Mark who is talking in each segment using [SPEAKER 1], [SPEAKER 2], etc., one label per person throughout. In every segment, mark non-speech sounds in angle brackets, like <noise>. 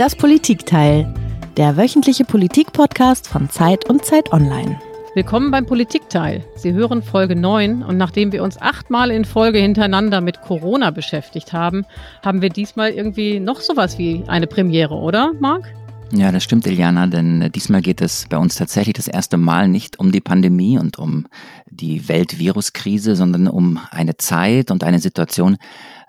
[SPEAKER 1] Das Politikteil, der wöchentliche Politikpodcast von Zeit und Zeit Online.
[SPEAKER 2] Willkommen beim Politikteil. Sie hören Folge 9 und nachdem wir uns achtmal in Folge hintereinander mit Corona beschäftigt haben, haben wir diesmal irgendwie noch sowas wie eine Premiere, oder, Marc?
[SPEAKER 3] Ja, das stimmt, Iliana, denn diesmal geht es bei uns tatsächlich das erste Mal nicht um die Pandemie und um die Weltviruskrise, sondern um eine Zeit und eine Situation,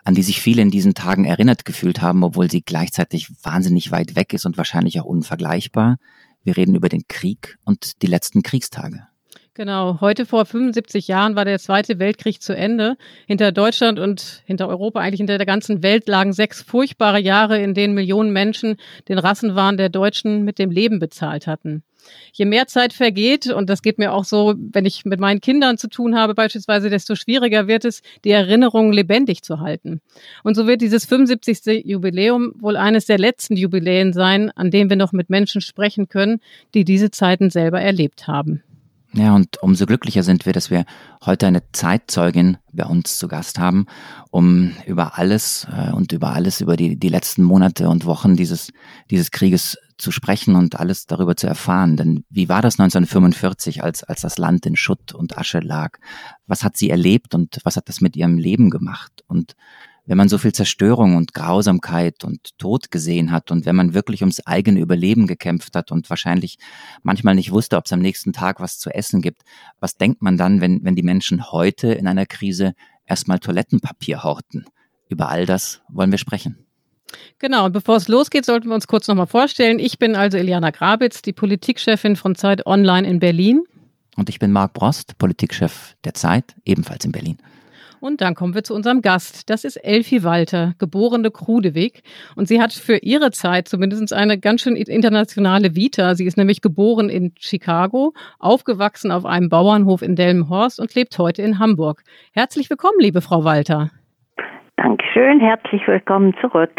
[SPEAKER 3] an die sich viele in diesen Tagen erinnert gefühlt haben, obwohl sie gleichzeitig wahnsinnig weit weg ist und wahrscheinlich auch unvergleichbar. Wir reden über den Krieg und die letzten Kriegstage.
[SPEAKER 2] Genau, heute vor 75 Jahren war der Zweite Weltkrieg zu Ende. Hinter Deutschland und hinter Europa, eigentlich hinter der ganzen Welt lagen sechs furchtbare Jahre, in denen Millionen Menschen den Rassenwahn der Deutschen mit dem Leben bezahlt hatten je mehr Zeit vergeht, und das geht mir auch so, wenn ich mit meinen Kindern zu tun habe beispielsweise, desto schwieriger wird es, die Erinnerungen lebendig zu halten. Und so wird dieses 75. Jubiläum wohl eines der letzten Jubiläen sein, an dem wir noch mit Menschen sprechen können, die diese Zeiten selber erlebt haben.
[SPEAKER 3] Ja, und umso glücklicher sind wir, dass wir heute eine Zeitzeugin bei uns zu Gast haben, um über alles äh, und über alles, über die, die letzten Monate und Wochen dieses, dieses Krieges zu sprechen und alles darüber zu erfahren. Denn wie war das 1945, als, als das Land in Schutt und Asche lag? Was hat sie erlebt und was hat das mit ihrem Leben gemacht? Und wenn man so viel Zerstörung und Grausamkeit und Tod gesehen hat und wenn man wirklich ums eigene Überleben gekämpft hat und wahrscheinlich manchmal nicht wusste, ob es am nächsten Tag was zu essen gibt, was denkt man dann, wenn, wenn die Menschen heute in einer Krise erstmal Toilettenpapier horten? Über all das wollen wir sprechen.
[SPEAKER 2] Genau, und bevor es losgeht, sollten wir uns kurz nochmal vorstellen. Ich bin also Eliana Grabitz, die Politikchefin von Zeit Online in Berlin.
[SPEAKER 3] Und ich bin Marc Brost, Politikchef der Zeit, ebenfalls in Berlin.
[SPEAKER 2] Und dann kommen wir zu unserem Gast. Das ist Elfie Walter, geborene Krudewig. Und sie hat für ihre Zeit zumindest eine ganz schön internationale Vita. Sie ist nämlich geboren in Chicago, aufgewachsen auf einem Bauernhof in Delmenhorst und lebt heute in Hamburg. Herzlich willkommen, liebe Frau Walter.
[SPEAKER 4] Dankeschön, herzlich willkommen zurück.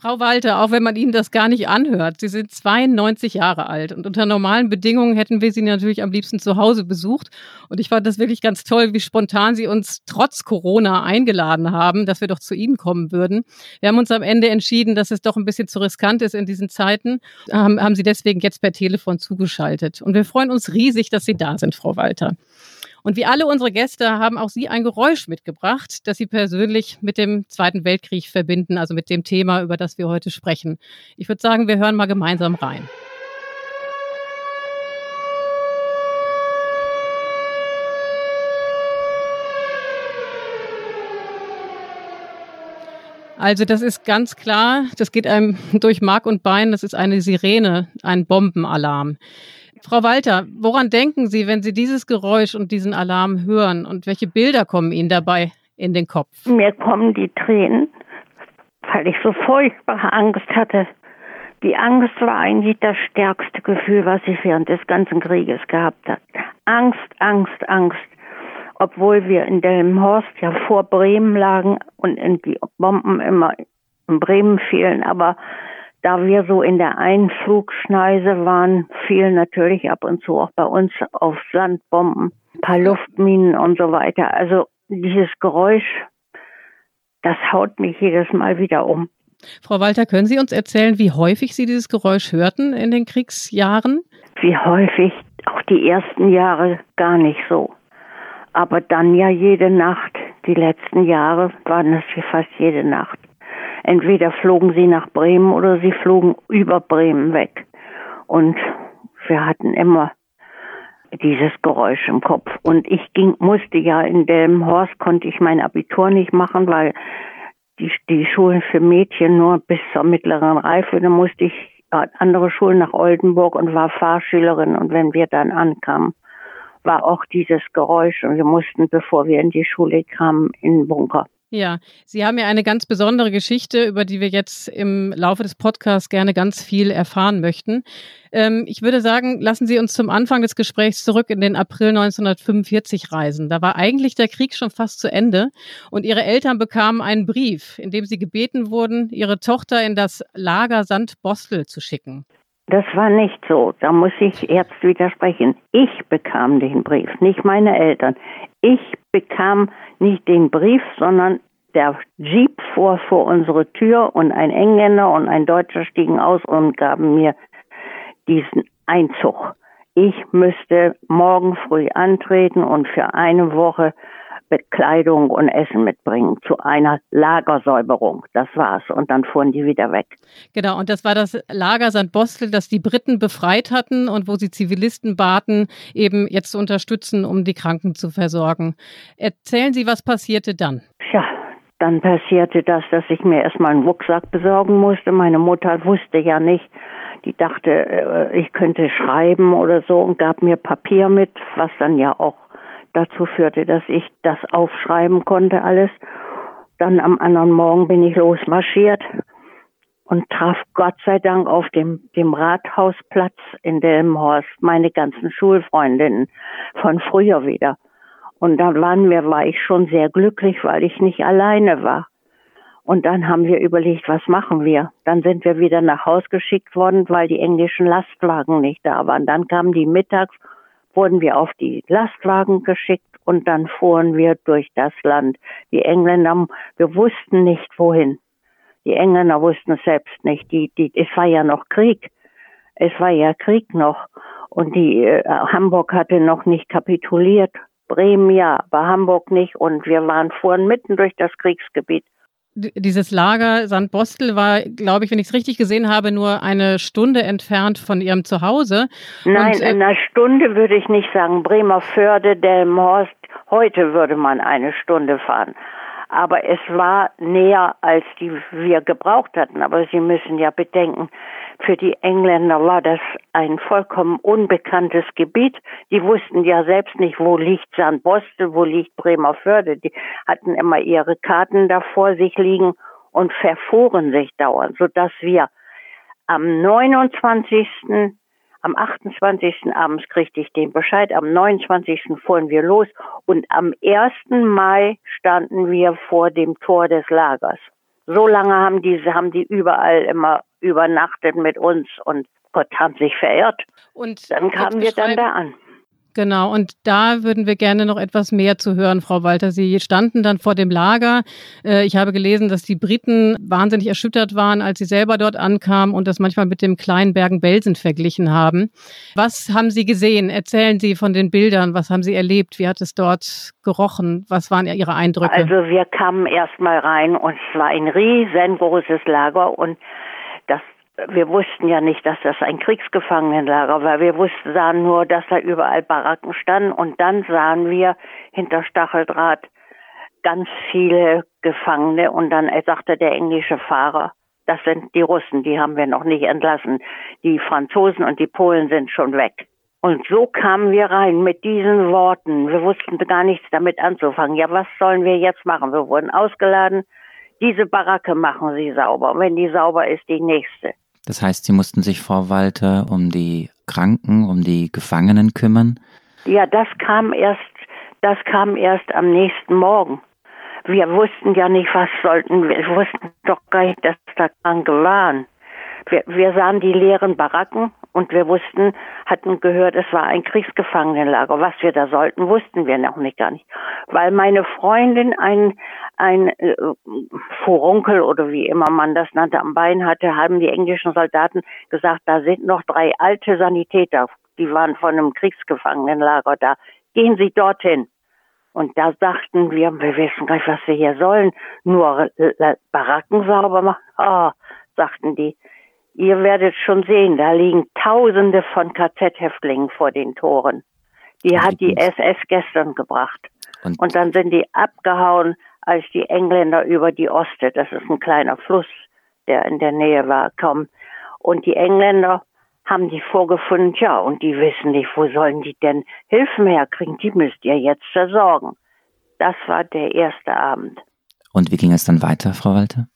[SPEAKER 2] Frau Walter, auch wenn man Ihnen das gar nicht anhört, Sie sind 92 Jahre alt und unter normalen Bedingungen hätten wir Sie natürlich am liebsten zu Hause besucht. Und ich fand das wirklich ganz toll, wie spontan Sie uns trotz Corona eingeladen haben, dass wir doch zu Ihnen kommen würden. Wir haben uns am Ende entschieden, dass es doch ein bisschen zu riskant ist in diesen Zeiten, haben, haben Sie deswegen jetzt per Telefon zugeschaltet. Und wir freuen uns riesig, dass Sie da sind, Frau Walter. Und wie alle unsere Gäste haben auch Sie ein Geräusch mitgebracht, das Sie persönlich mit dem Zweiten Weltkrieg verbinden, also mit dem Thema, über das wir heute sprechen. Ich würde sagen, wir hören mal gemeinsam rein. Also das ist ganz klar, das geht einem durch Mark und Bein, das ist eine Sirene, ein Bombenalarm. Frau Walter, woran denken Sie, wenn Sie dieses Geräusch und diesen Alarm hören und welche Bilder kommen Ihnen dabei in den Kopf?
[SPEAKER 4] Mir kommen die Tränen, weil ich so furchtbare Angst hatte. Die Angst war eigentlich das stärkste Gefühl, was ich während des ganzen Krieges gehabt habe. Angst, Angst, Angst. Obwohl wir in Delmenhorst ja vor Bremen lagen und die Bomben immer in Bremen fielen, aber da wir so in der Einflugschneise waren, fielen natürlich ab und zu auch bei uns auf Sandbomben, ein paar Luftminen und so weiter. Also dieses Geräusch, das haut mich jedes Mal wieder um.
[SPEAKER 2] Frau Walter, können Sie uns erzählen, wie häufig Sie dieses Geräusch hörten in den Kriegsjahren?
[SPEAKER 4] Wie häufig? Auch die ersten Jahre gar nicht so. Aber dann ja jede Nacht. Die letzten Jahre waren es fast jede Nacht. Entweder flogen sie nach Bremen oder sie flogen über Bremen weg. Und wir hatten immer dieses Geräusch im Kopf. Und ich ging, musste ja in Delmenhorst, konnte ich mein Abitur nicht machen, weil die, die Schulen für Mädchen nur bis zur mittleren Reife, da musste ich andere Schulen nach Oldenburg und war Fahrschülerin. Und wenn wir dann ankamen, war auch dieses Geräusch und wir mussten, bevor wir in die Schule kamen, in den Bunker.
[SPEAKER 2] Ja, Sie haben ja eine ganz besondere Geschichte, über die wir jetzt im Laufe des Podcasts gerne ganz viel erfahren möchten. Ähm, ich würde sagen, lassen Sie uns zum Anfang des Gesprächs zurück in den April 1945 reisen. Da war eigentlich der Krieg schon fast zu Ende und Ihre Eltern bekamen einen Brief, in dem sie gebeten wurden, ihre Tochter in das Lager Sandbostel zu schicken.
[SPEAKER 4] Das war nicht so. Da muss ich jetzt widersprechen. Ich bekam den Brief, nicht meine Eltern. Ich bekam nicht den Brief, sondern der Jeep fuhr vor unsere Tür und ein Engländer und ein Deutscher stiegen aus und gaben mir diesen Einzug. Ich müsste morgen früh antreten und für eine Woche Bekleidung und Essen mitbringen zu einer Lagersäuberung. Das war's. Und dann fuhren die wieder weg.
[SPEAKER 2] Genau. Und das war das Lager St. Bostel, das die Briten befreit hatten und wo sie Zivilisten baten, eben jetzt zu unterstützen, um die Kranken zu versorgen. Erzählen Sie, was passierte dann?
[SPEAKER 4] Tja, dann passierte das, dass ich mir erstmal einen Rucksack besorgen musste. Meine Mutter wusste ja nicht, die dachte, äh, ich könnte schreiben oder so und gab mir Papier mit, was dann ja auch dazu führte, dass ich das aufschreiben konnte alles. Dann am anderen Morgen bin ich losmarschiert und traf Gott sei Dank auf dem, dem Rathausplatz in Delmenhorst meine ganzen Schulfreundinnen von früher wieder. Und dann waren wir, war ich schon sehr glücklich, weil ich nicht alleine war. Und dann haben wir überlegt, was machen wir? Dann sind wir wieder nach Haus geschickt worden, weil die englischen Lastwagen nicht da waren. Dann kamen die mittags wurden wir auf die Lastwagen geschickt und dann fuhren wir durch das Land. Die Engländer, wir wussten nicht wohin. Die Engländer wussten es selbst nicht. Die, die, es war ja noch Krieg. Es war ja Krieg noch. Und die äh, Hamburg hatte noch nicht kapituliert. Bremen ja, aber Hamburg nicht. Und wir waren fuhren mitten durch das Kriegsgebiet
[SPEAKER 2] dieses Lager St. Bostel war, glaube ich, wenn ich es richtig gesehen habe, nur eine Stunde entfernt von Ihrem Zuhause.
[SPEAKER 4] Nein, Und, äh, eine Stunde würde ich nicht sagen. Bremerförde, Delmhorst, heute würde man eine Stunde fahren aber es war näher, als die wir gebraucht hatten. Aber Sie müssen ja bedenken, für die Engländer war das ein vollkommen unbekanntes Gebiet. Die wussten ja selbst nicht, wo liegt St. Bostel, wo liegt Bremerförde. Die hatten immer ihre Karten da vor sich liegen und verfuhren sich dauernd, sodass wir am 29 am 28. abends kriegte ich den Bescheid, am 29. fuhren wir los und am 1. Mai standen wir vor dem Tor des Lagers. So lange haben die, haben die überall immer übernachtet mit uns und Gott haben sich verirrt. Und dann kamen wir dann da an.
[SPEAKER 2] Genau, und da würden wir gerne noch etwas mehr zu hören, Frau Walter. Sie standen dann vor dem Lager. Äh, ich habe gelesen, dass die Briten wahnsinnig erschüttert waren, als sie selber dort ankamen und das manchmal mit dem kleinen Bergen-Belsen verglichen haben. Was haben Sie gesehen? Erzählen Sie von den Bildern. Was haben Sie erlebt? Wie hat es dort gerochen? Was waren Ihre Eindrücke?
[SPEAKER 4] Also wir kamen erst mal rein und es war ein riesengroßes Lager und das wir wussten ja nicht, dass das ein Kriegsgefangenenlager war. Wir wussten, sahen nur, dass da überall Baracken standen und dann sahen wir hinter Stacheldraht ganz viele Gefangene und dann sagte der englische Fahrer, das sind die Russen, die haben wir noch nicht entlassen. Die Franzosen und die Polen sind schon weg. Und so kamen wir rein mit diesen Worten. Wir wussten gar nichts damit anzufangen. Ja, was sollen wir jetzt machen? Wir wurden ausgeladen. Diese Baracke machen Sie sauber. Und wenn die sauber ist, die nächste.
[SPEAKER 3] Das heißt, Sie mussten sich, Frau Walter, um die Kranken, um die Gefangenen kümmern?
[SPEAKER 4] Ja, das kam erst, das kam erst am nächsten Morgen. Wir wussten ja nicht, was sollten wir. Wir wussten doch gar nicht, dass da Kranke waren. Wir, wir sahen die leeren Baracken und wir wussten, hatten gehört, es war ein Kriegsgefangenenlager. Was wir da sollten, wussten wir noch nicht gar nicht. Weil meine Freundin ein, ein äh, Furunkel oder wie immer man das nannte, am Bein hatte, haben die englischen Soldaten gesagt, da sind noch drei alte Sanitäter. Die waren von einem Kriegsgefangenenlager da. Gehen Sie dorthin. Und da sagten wir, wir wissen gar nicht, was wir hier sollen. Nur Baracken sauber machen. Ah, oh, sagten die. Ihr werdet schon sehen, da liegen Tausende von KZ-Häftlingen vor den Toren. Die hat die SS gestern gebracht. Und, und, dann sind die abgehauen, als die Engländer über die Oste, das ist ein kleiner Fluss, der in der Nähe war, kommen. Und die Engländer haben die vorgefunden, ja, und die wissen nicht, wo sollen die denn Hilfen herkriegen? Die müsst ihr jetzt versorgen. Das war der erste Abend.
[SPEAKER 3] Und wie ging es dann weiter, Frau Walter?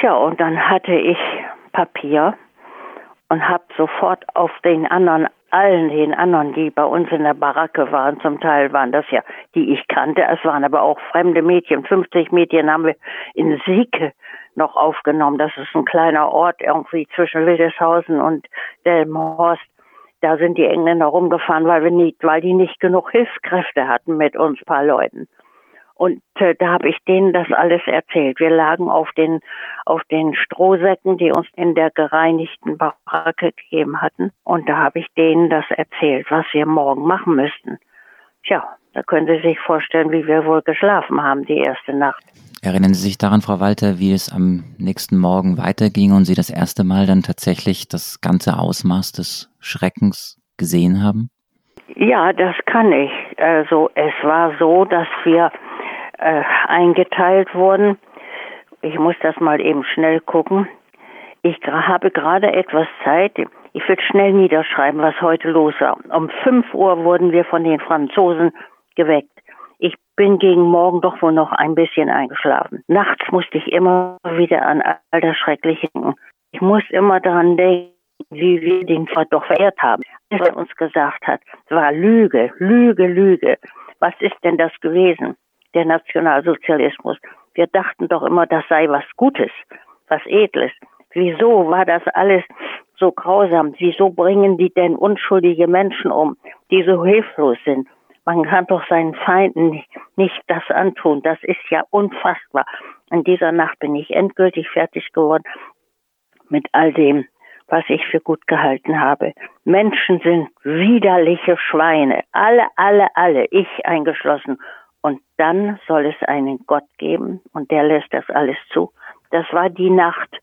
[SPEAKER 4] Tja, und dann hatte ich Papier und habe sofort auf den anderen, allen den anderen, die bei uns in der Baracke waren, zum Teil waren das ja, die ich kannte, es waren aber auch fremde Mädchen, 50 Mädchen haben wir in Sieke noch aufgenommen. Das ist ein kleiner Ort irgendwie zwischen Wildeshausen und Delmenhorst. Da sind die Engländer rumgefahren, weil wir nicht, weil die nicht genug Hilfskräfte hatten mit uns paar Leuten. Und äh, da habe ich denen das alles erzählt. Wir lagen auf den, auf den Strohsäcken, die uns in der gereinigten Baracke gegeben hatten. Und da habe ich denen das erzählt, was wir morgen machen müssten. Tja, da können Sie sich vorstellen, wie wir wohl geschlafen haben die erste Nacht.
[SPEAKER 3] Erinnern Sie sich daran, Frau Walter, wie es am nächsten Morgen weiterging und Sie das erste Mal dann tatsächlich das ganze Ausmaß des Schreckens gesehen haben?
[SPEAKER 4] Ja, das kann ich. Also es war so, dass wir äh, eingeteilt wurden. Ich muss das mal eben schnell gucken. Ich habe gerade etwas Zeit. Ich will schnell niederschreiben, was heute los war. Um 5 Uhr wurden wir von den Franzosen geweckt. Ich bin gegen Morgen doch wohl noch ein bisschen eingeschlafen. Nachts musste ich immer wieder an all das Schreckliche denken. Ich muss immer daran denken, wie wir den doch verehrt haben. Was er uns gesagt hat, war Lüge, Lüge, Lüge. Was ist denn das gewesen? Der Nationalsozialismus. Wir dachten doch immer, das sei was Gutes, was Edles. Wieso war das alles so grausam? Wieso bringen die denn unschuldige Menschen um, die so hilflos sind? Man kann doch seinen Feinden nicht das antun. Das ist ja unfassbar. In dieser Nacht bin ich endgültig fertig geworden mit all dem, was ich für gut gehalten habe. Menschen sind widerliche Schweine. Alle, alle, alle, ich eingeschlossen. Und dann soll es einen Gott geben und der lässt das alles zu. Das war die Nacht,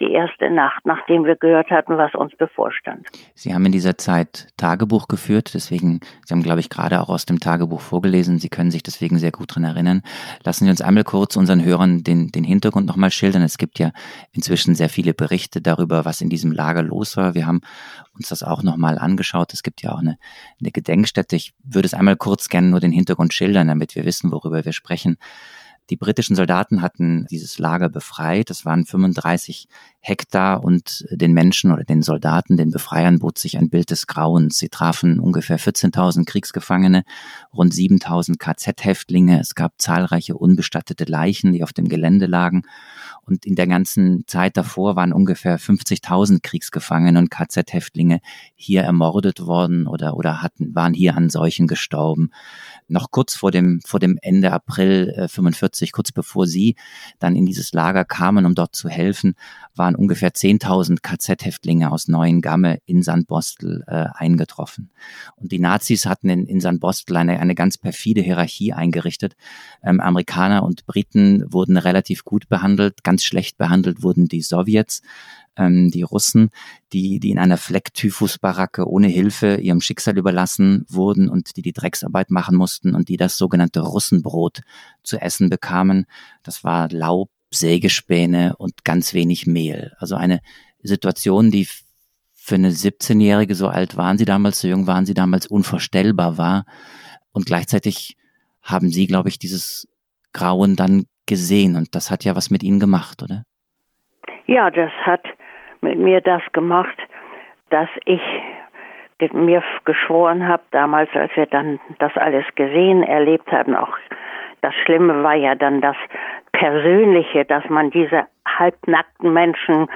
[SPEAKER 4] die erste Nacht, nachdem wir gehört hatten, was uns bevorstand.
[SPEAKER 3] Sie haben in dieser Zeit Tagebuch geführt, deswegen, Sie haben, glaube ich, gerade auch aus dem Tagebuch vorgelesen. Sie können sich deswegen sehr gut dran erinnern. Lassen Sie uns einmal kurz unseren Hörern den, den Hintergrund nochmal schildern. Es gibt ja inzwischen sehr viele Berichte darüber, was in diesem Lager los war. Wir haben uns das auch nochmal angeschaut. Es gibt ja auch eine, eine Gedenkstätte. Ich würde es einmal kurz gerne nur den Hintergrund schildern, damit wir wissen, worüber wir sprechen. Die britischen Soldaten hatten dieses Lager befreit. Das waren 35 Hektar und den Menschen oder den Soldaten, den Befreiern bot sich ein Bild des Grauens. Sie trafen ungefähr 14.000 Kriegsgefangene, rund 7.000 KZ-Häftlinge. Es gab zahlreiche unbestattete Leichen, die auf dem Gelände lagen. Und in der ganzen Zeit davor waren ungefähr 50.000 Kriegsgefangene und KZ-Häftlinge hier ermordet worden oder, oder hatten, waren hier an Seuchen gestorben. Noch kurz vor dem, vor dem Ende April äh, 45, kurz bevor sie dann in dieses Lager kamen, um dort zu helfen, waren ungefähr 10.000 KZ-Häftlinge aus Neuengamme in Sandbostel äh, eingetroffen. Und die Nazis hatten in, in Sandbostel eine, eine ganz perfide Hierarchie eingerichtet. Ähm, Amerikaner und Briten wurden relativ gut behandelt, ganz schlecht behandelt wurden die Sowjets ähm, die Russen, die, die in einer Flecktyphusbaracke ohne Hilfe ihrem Schicksal überlassen wurden und die die Drecksarbeit machen mussten und die das sogenannte Russenbrot zu essen bekamen. Das war Laub, Sägespäne und ganz wenig Mehl. Also eine Situation, die für eine 17-Jährige, so alt waren sie damals, so jung waren sie damals, unvorstellbar war. Und gleichzeitig haben sie, glaube ich, dieses Grauen dann gesehen und das hat ja was mit ihnen gemacht, oder?
[SPEAKER 4] Ja, das hat mit mir das gemacht, dass ich mir geschworen habe, damals, als wir dann das alles gesehen, erlebt haben, auch das Schlimme war ja dann das Persönliche, dass man diese halbnackten Menschen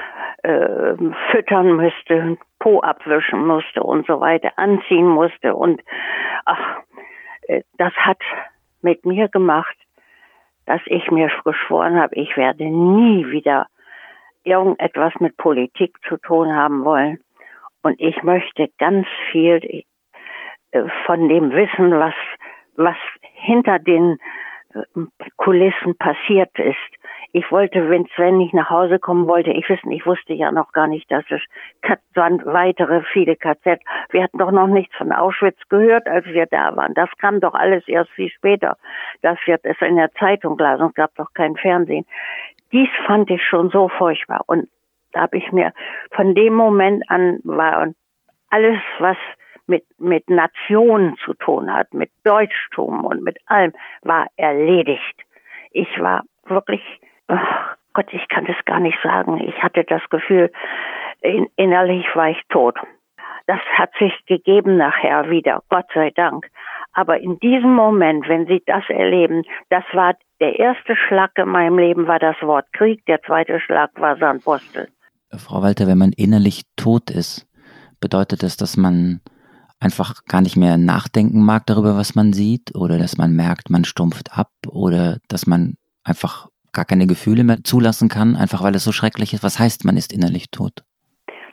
[SPEAKER 4] äh, füttern müsste, Po abwischen musste und so weiter, anziehen musste. Und ach, äh, das hat mit mir gemacht, dass ich mir geschworen habe, ich werde nie wieder irgendetwas mit Politik zu tun haben wollen. Und ich möchte ganz viel äh, von dem wissen, was, was hinter den äh, Kulissen passiert ist. Ich wollte, wenn Sven nicht nach Hause kommen wollte, ich wissen, ich wusste ja noch gar nicht, dass es weitere viele KZ. Wir hatten doch noch nichts von Auschwitz gehört, als wir da waren. Das kam doch alles erst viel später. Das wird es in der Zeitung las und gab doch kein Fernsehen dies fand ich schon so furchtbar. Und da habe ich mir von dem Moment an war alles, was mit, mit Nationen zu tun hat, mit Deutschtum und mit allem, war erledigt. Ich war wirklich, oh Gott, ich kann das gar nicht sagen. Ich hatte das Gefühl, in, innerlich war ich tot. Das hat sich gegeben nachher wieder, Gott sei Dank. Aber in diesem Moment, wenn Sie das erleben, das war der erste Schlag in meinem Leben war das Wort Krieg, der zweite Schlag war Sandpostel.
[SPEAKER 3] Frau Walter, wenn man innerlich tot ist, bedeutet das, dass man einfach gar nicht mehr nachdenken mag darüber, was man sieht, oder dass man merkt, man stumpft ab, oder dass man einfach gar keine Gefühle mehr zulassen kann, einfach weil es so schrecklich ist. Was heißt, man ist innerlich tot?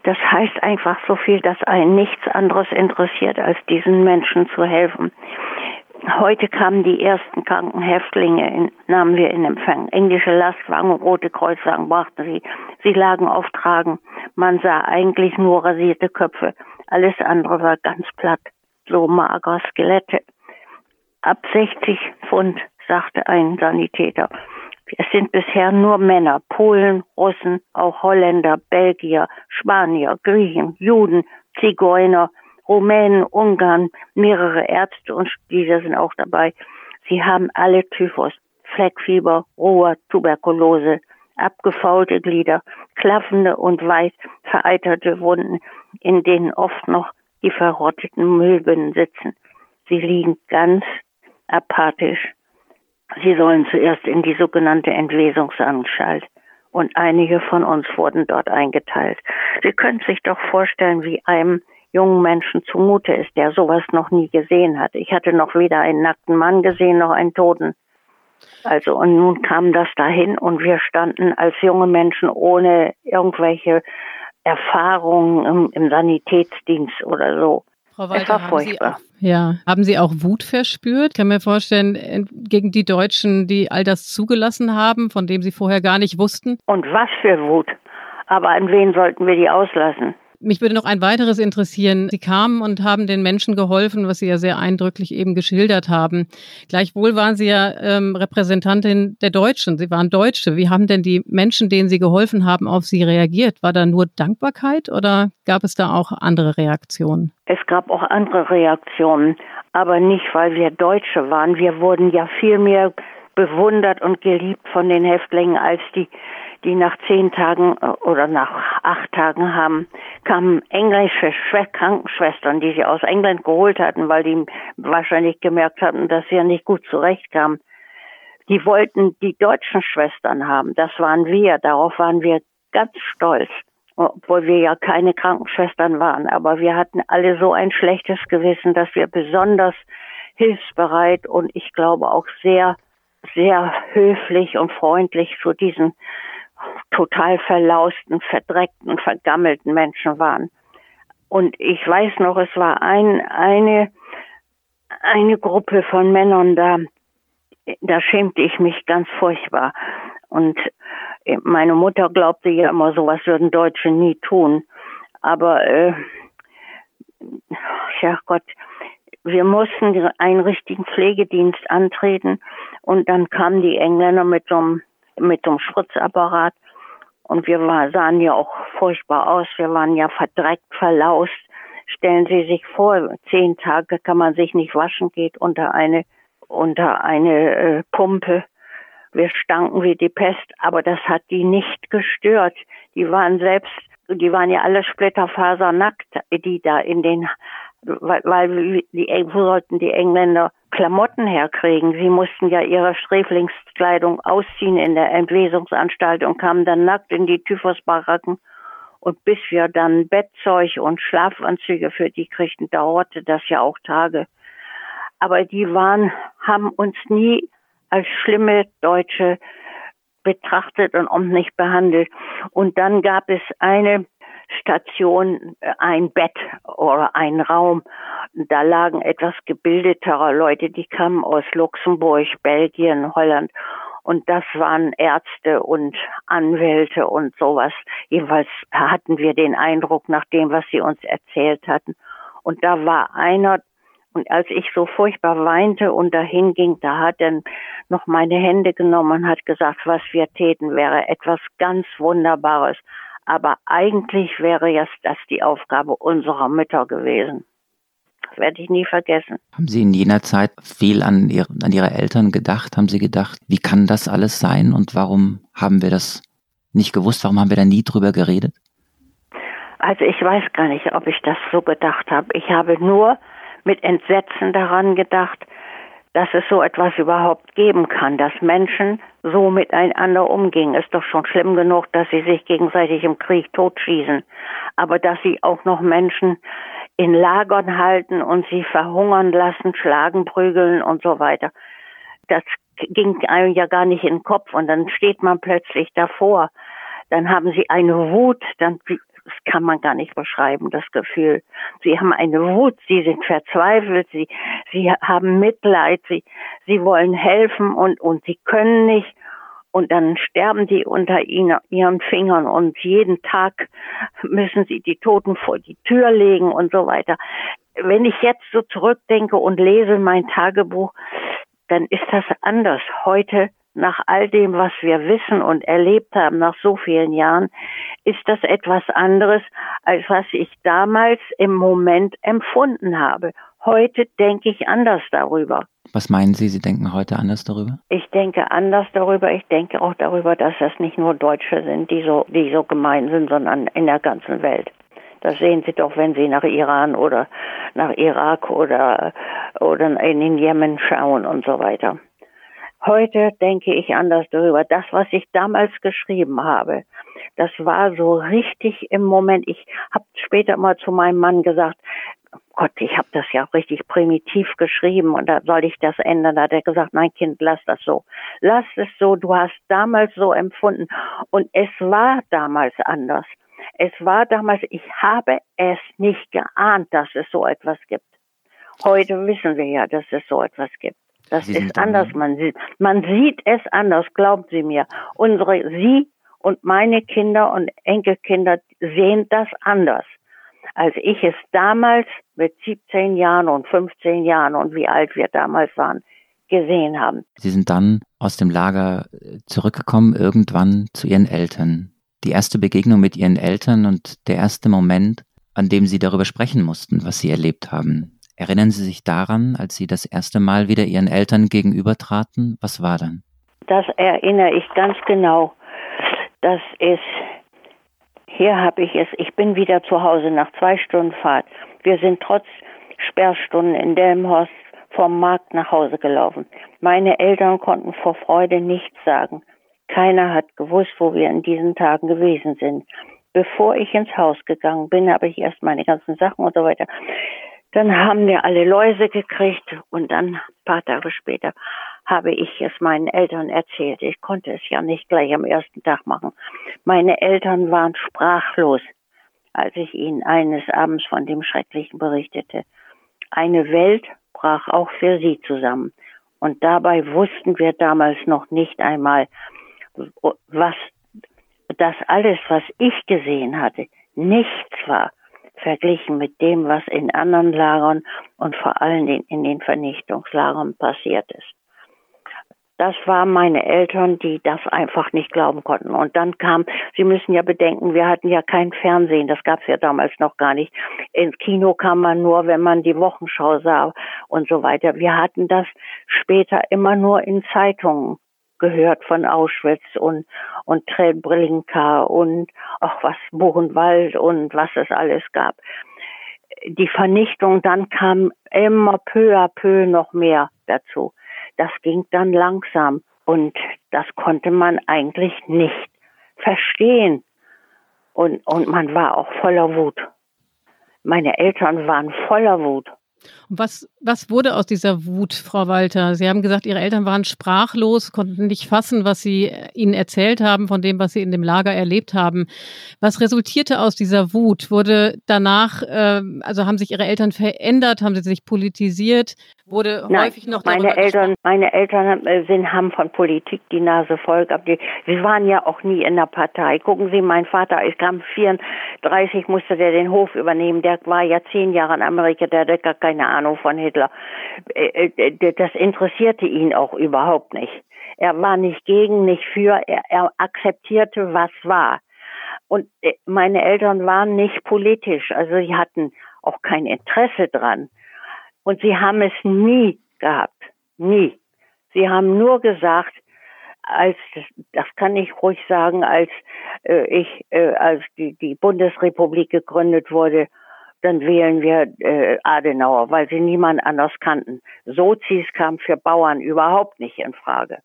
[SPEAKER 4] Das heißt einfach so viel, dass einen nichts anderes interessiert, als diesen Menschen zu helfen. Heute kamen die ersten kranken Häftlinge, in, nahmen wir in Empfang. Englische Lastwagen, Rote Kreuzwagen brachten sie. Sie lagen auf Tragen. Man sah eigentlich nur rasierte Köpfe. Alles andere war ganz platt. So mager Skelette. Ab 60 Pfund, sagte ein Sanitäter. Es sind bisher nur Männer, Polen, Russen, auch Holländer, Belgier, Spanier, Griechen, Juden, Zigeuner, Rumänen, Ungarn, mehrere Ärzte und diese sind auch dabei. Sie haben alle Typhus, Fleckfieber, Ruhr, Tuberkulose, abgefaulte Glieder, klaffende und weit vereiterte Wunden, in denen oft noch die verrotteten Müllbinnen sitzen. Sie liegen ganz apathisch Sie sollen zuerst in die sogenannte Entwesungsanstalt und einige von uns wurden dort eingeteilt. Sie können sich doch vorstellen, wie einem jungen Menschen zumute ist, der sowas noch nie gesehen hat. Ich hatte noch weder einen nackten Mann gesehen, noch einen Toten. Also, und nun kam das dahin und wir standen als junge Menschen ohne irgendwelche Erfahrungen im, im Sanitätsdienst oder so
[SPEAKER 2] Frau Walter, es war furchtbar. Auch, ja, haben Sie auch Wut verspürt? Ich kann mir vorstellen, gegen die Deutschen, die all das zugelassen haben, von dem Sie vorher gar nicht wussten.
[SPEAKER 4] Und was für Wut? Aber an wen sollten wir die auslassen?
[SPEAKER 2] Mich würde noch ein weiteres interessieren. Sie kamen und haben den Menschen geholfen, was Sie ja sehr eindrücklich eben geschildert haben. Gleichwohl waren Sie ja ähm, Repräsentantin der Deutschen. Sie waren Deutsche. Wie haben denn die Menschen, denen Sie geholfen haben, auf Sie reagiert? War da nur Dankbarkeit oder gab es da auch andere Reaktionen?
[SPEAKER 4] Es gab auch andere Reaktionen, aber nicht, weil wir Deutsche waren. Wir wurden ja viel mehr bewundert und geliebt von den Häftlingen als die die nach zehn Tagen äh, oder nach acht Tagen haben, kamen englische Krankenschwestern, die sie aus England geholt hatten, weil die wahrscheinlich gemerkt hatten, dass sie ja nicht gut zurechtkamen. Die wollten die deutschen Schwestern haben. Das waren wir. Darauf waren wir ganz stolz. Obwohl wir ja keine Krankenschwestern waren. Aber wir hatten alle so ein schlechtes Gewissen, dass wir besonders hilfsbereit und ich glaube auch sehr, sehr höflich und freundlich zu diesen total verlausten, verdreckten, vergammelten Menschen waren. Und ich weiß noch, es war ein, eine, eine Gruppe von Männern da, da schämte ich mich ganz furchtbar. Und meine Mutter glaubte ja immer, sowas würden Deutsche nie tun. Aber, äh, ja Gott, wir mussten einen richtigen Pflegedienst antreten und dann kamen die Engländer mit so einem mit so einem Spritzapparat. Und wir war, sahen ja auch furchtbar aus. Wir waren ja verdreckt, verlaust. Stellen Sie sich vor, zehn Tage kann man sich nicht waschen, geht unter eine, unter eine äh, Pumpe. Wir stanken wie die Pest, aber das hat die nicht gestört. Die waren selbst, die waren ja alle splitterfasernackt, die da in den, weil, weil die, wo sollten die Engländer Klamotten herkriegen. Sie mussten ja ihre Sträflingskleidung ausziehen in der Entwesungsanstalt und kamen dann nackt in die Typhusbaracken. Und bis wir dann Bettzeug und Schlafanzüge für die kriegten, dauerte das ja auch Tage. Aber die waren, haben uns nie als schlimme Deutsche betrachtet und uns nicht behandelt. Und dann gab es eine Station äh, ein Bett oder ein Raum. Da lagen etwas gebildetere Leute, die kamen aus Luxemburg, Belgien, Holland. Und das waren Ärzte und Anwälte und sowas. Jedenfalls hatten wir den Eindruck nach dem, was sie uns erzählt hatten. Und da war einer, und als ich so furchtbar weinte und dahin ging, da hat er noch meine Hände genommen und hat gesagt, was wir täten, wäre etwas ganz Wunderbares. Aber eigentlich wäre jetzt das die Aufgabe unserer Mütter gewesen. Das werde ich nie vergessen.
[SPEAKER 3] Haben Sie in jener Zeit viel an, ihr, an Ihre Eltern gedacht? Haben Sie gedacht, wie kann das alles sein und warum haben wir das nicht gewusst? Warum haben wir da nie drüber geredet?
[SPEAKER 4] Also ich weiß gar nicht, ob ich das so gedacht habe. Ich habe nur mit Entsetzen daran gedacht, dass es so etwas überhaupt geben kann, dass Menschen so miteinander umgehen. Ist doch schon schlimm genug, dass sie sich gegenseitig im Krieg totschießen. Aber dass sie auch noch Menschen in Lagern halten und sie verhungern lassen, schlagen, prügeln und so weiter. Das ging einem ja gar nicht in den Kopf und dann steht man plötzlich davor. Dann haben sie eine Wut, dann das kann man gar nicht beschreiben, das Gefühl. Sie haben eine Wut, sie sind verzweifelt, sie, sie haben Mitleid, sie, sie wollen helfen und, und sie können nicht. Und dann sterben die unter ihren Fingern und jeden Tag müssen sie die Toten vor die Tür legen und so weiter. Wenn ich jetzt so zurückdenke und lese mein Tagebuch, dann ist das anders. Heute, nach all dem, was wir wissen und erlebt haben, nach so vielen Jahren, ist das etwas anderes, als was ich damals im Moment empfunden habe. Heute denke ich anders darüber.
[SPEAKER 3] Was meinen Sie, Sie denken heute anders darüber?
[SPEAKER 4] Ich denke anders darüber. Ich denke auch darüber, dass das nicht nur Deutsche sind, die so, die so gemein sind, sondern in der ganzen Welt. Das sehen Sie doch, wenn Sie nach Iran oder nach Irak oder, oder in den Jemen schauen und so weiter. Heute denke ich anders darüber. Das, was ich damals geschrieben habe, das war so richtig im Moment. Ich habe später mal zu meinem Mann gesagt, Gott, ich habe das ja richtig primitiv geschrieben und da soll ich das ändern. Da hat er gesagt, nein Kind, lass das so. Lass es so, du hast damals so empfunden. Und es war damals anders. Es war damals, ich habe es nicht geahnt, dass es so etwas gibt. Heute wissen wir ja, dass es so etwas gibt. Das Sie ist anders. Man sieht, man sieht es anders, glaubt sie mir. Unsere, sie und meine Kinder und Enkelkinder sehen das anders, als ich es damals mit 17 Jahren und 15 Jahren und wie alt wir damals waren, gesehen haben.
[SPEAKER 3] Sie sind dann aus dem Lager äh, zurückgekommen, irgendwann zu Ihren Eltern. Die erste Begegnung mit Ihren Eltern und der erste Moment, an dem Sie darüber sprechen mussten, was Sie erlebt haben. Erinnern Sie sich daran, als Sie das erste Mal wieder Ihren Eltern gegenübertraten? Was war dann?
[SPEAKER 4] Das erinnere ich ganz genau. Das ist, hier habe ich es, ich bin wieder zu Hause nach zwei Stunden Fahrt. Wir sind trotz Sperrstunden in Delmhorst vom Markt nach Hause gelaufen. Meine Eltern konnten vor Freude nichts sagen. Keiner hat gewusst, wo wir in diesen Tagen gewesen sind. Bevor ich ins Haus gegangen bin, habe ich erst meine ganzen Sachen und so weiter dann haben wir alle Läuse gekriegt und dann ein paar Tage später habe ich es meinen Eltern erzählt. Ich konnte es ja nicht gleich am ersten Tag machen. Meine Eltern waren sprachlos, als ich ihnen eines Abends von dem Schrecklichen berichtete. Eine Welt brach auch für sie zusammen. Und dabei wussten wir damals noch nicht einmal, was das alles, was ich gesehen hatte, nichts war verglichen mit dem, was in anderen Lagern und vor allen Dingen in den Vernichtungslagern passiert ist. Das waren meine Eltern, die das einfach nicht glauben konnten. Und dann kam, Sie müssen ja bedenken, wir hatten ja kein Fernsehen, das gab es ja damals noch gar nicht. Ins Kino kam man nur, wenn man die Wochenschau sah und so weiter. Wir hatten das später immer nur in Zeitungen gehört von Auschwitz und, und Treblinka und auch was Buchenwald und was es alles gab. Die Vernichtung, dann kam immer peu à peu noch mehr dazu. Das ging dann langsam und das konnte man eigentlich nicht verstehen. Und, und man war auch voller Wut. Meine Eltern waren voller Wut.
[SPEAKER 2] Und was, was wurde aus dieser Wut, Frau Walter? Sie haben gesagt, Ihre Eltern waren sprachlos, konnten nicht fassen, was Sie Ihnen erzählt haben von dem, was Sie in dem Lager erlebt haben. Was resultierte aus dieser Wut? Wurde danach, äh, also haben sich Ihre Eltern verändert? Haben sie sich politisiert? Wurde
[SPEAKER 4] Nein,
[SPEAKER 2] häufig noch
[SPEAKER 4] meine Eltern, meine Eltern äh, sind, haben von Politik die Nase voll gehabt. Sie waren ja auch nie in der Partei. Gucken Sie, mein Vater, ich kam 34, musste der den Hof übernehmen. Der war ja zehn Jahre in Amerika, der hatte gar keine Ahnung von Hitler. Äh, äh, das interessierte ihn auch überhaupt nicht. Er war nicht gegen, nicht für, er, er akzeptierte, was war. Und meine Eltern waren nicht politisch, also sie hatten auch kein Interesse dran. Und sie haben es nie gehabt. Nie. Sie haben nur gesagt, als das kann ich ruhig sagen, als äh, ich äh, als die, die Bundesrepublik gegründet wurde, dann wählen wir äh, Adenauer, weil sie niemand anders kannten. Sozis kam für Bauern überhaupt nicht in Frage.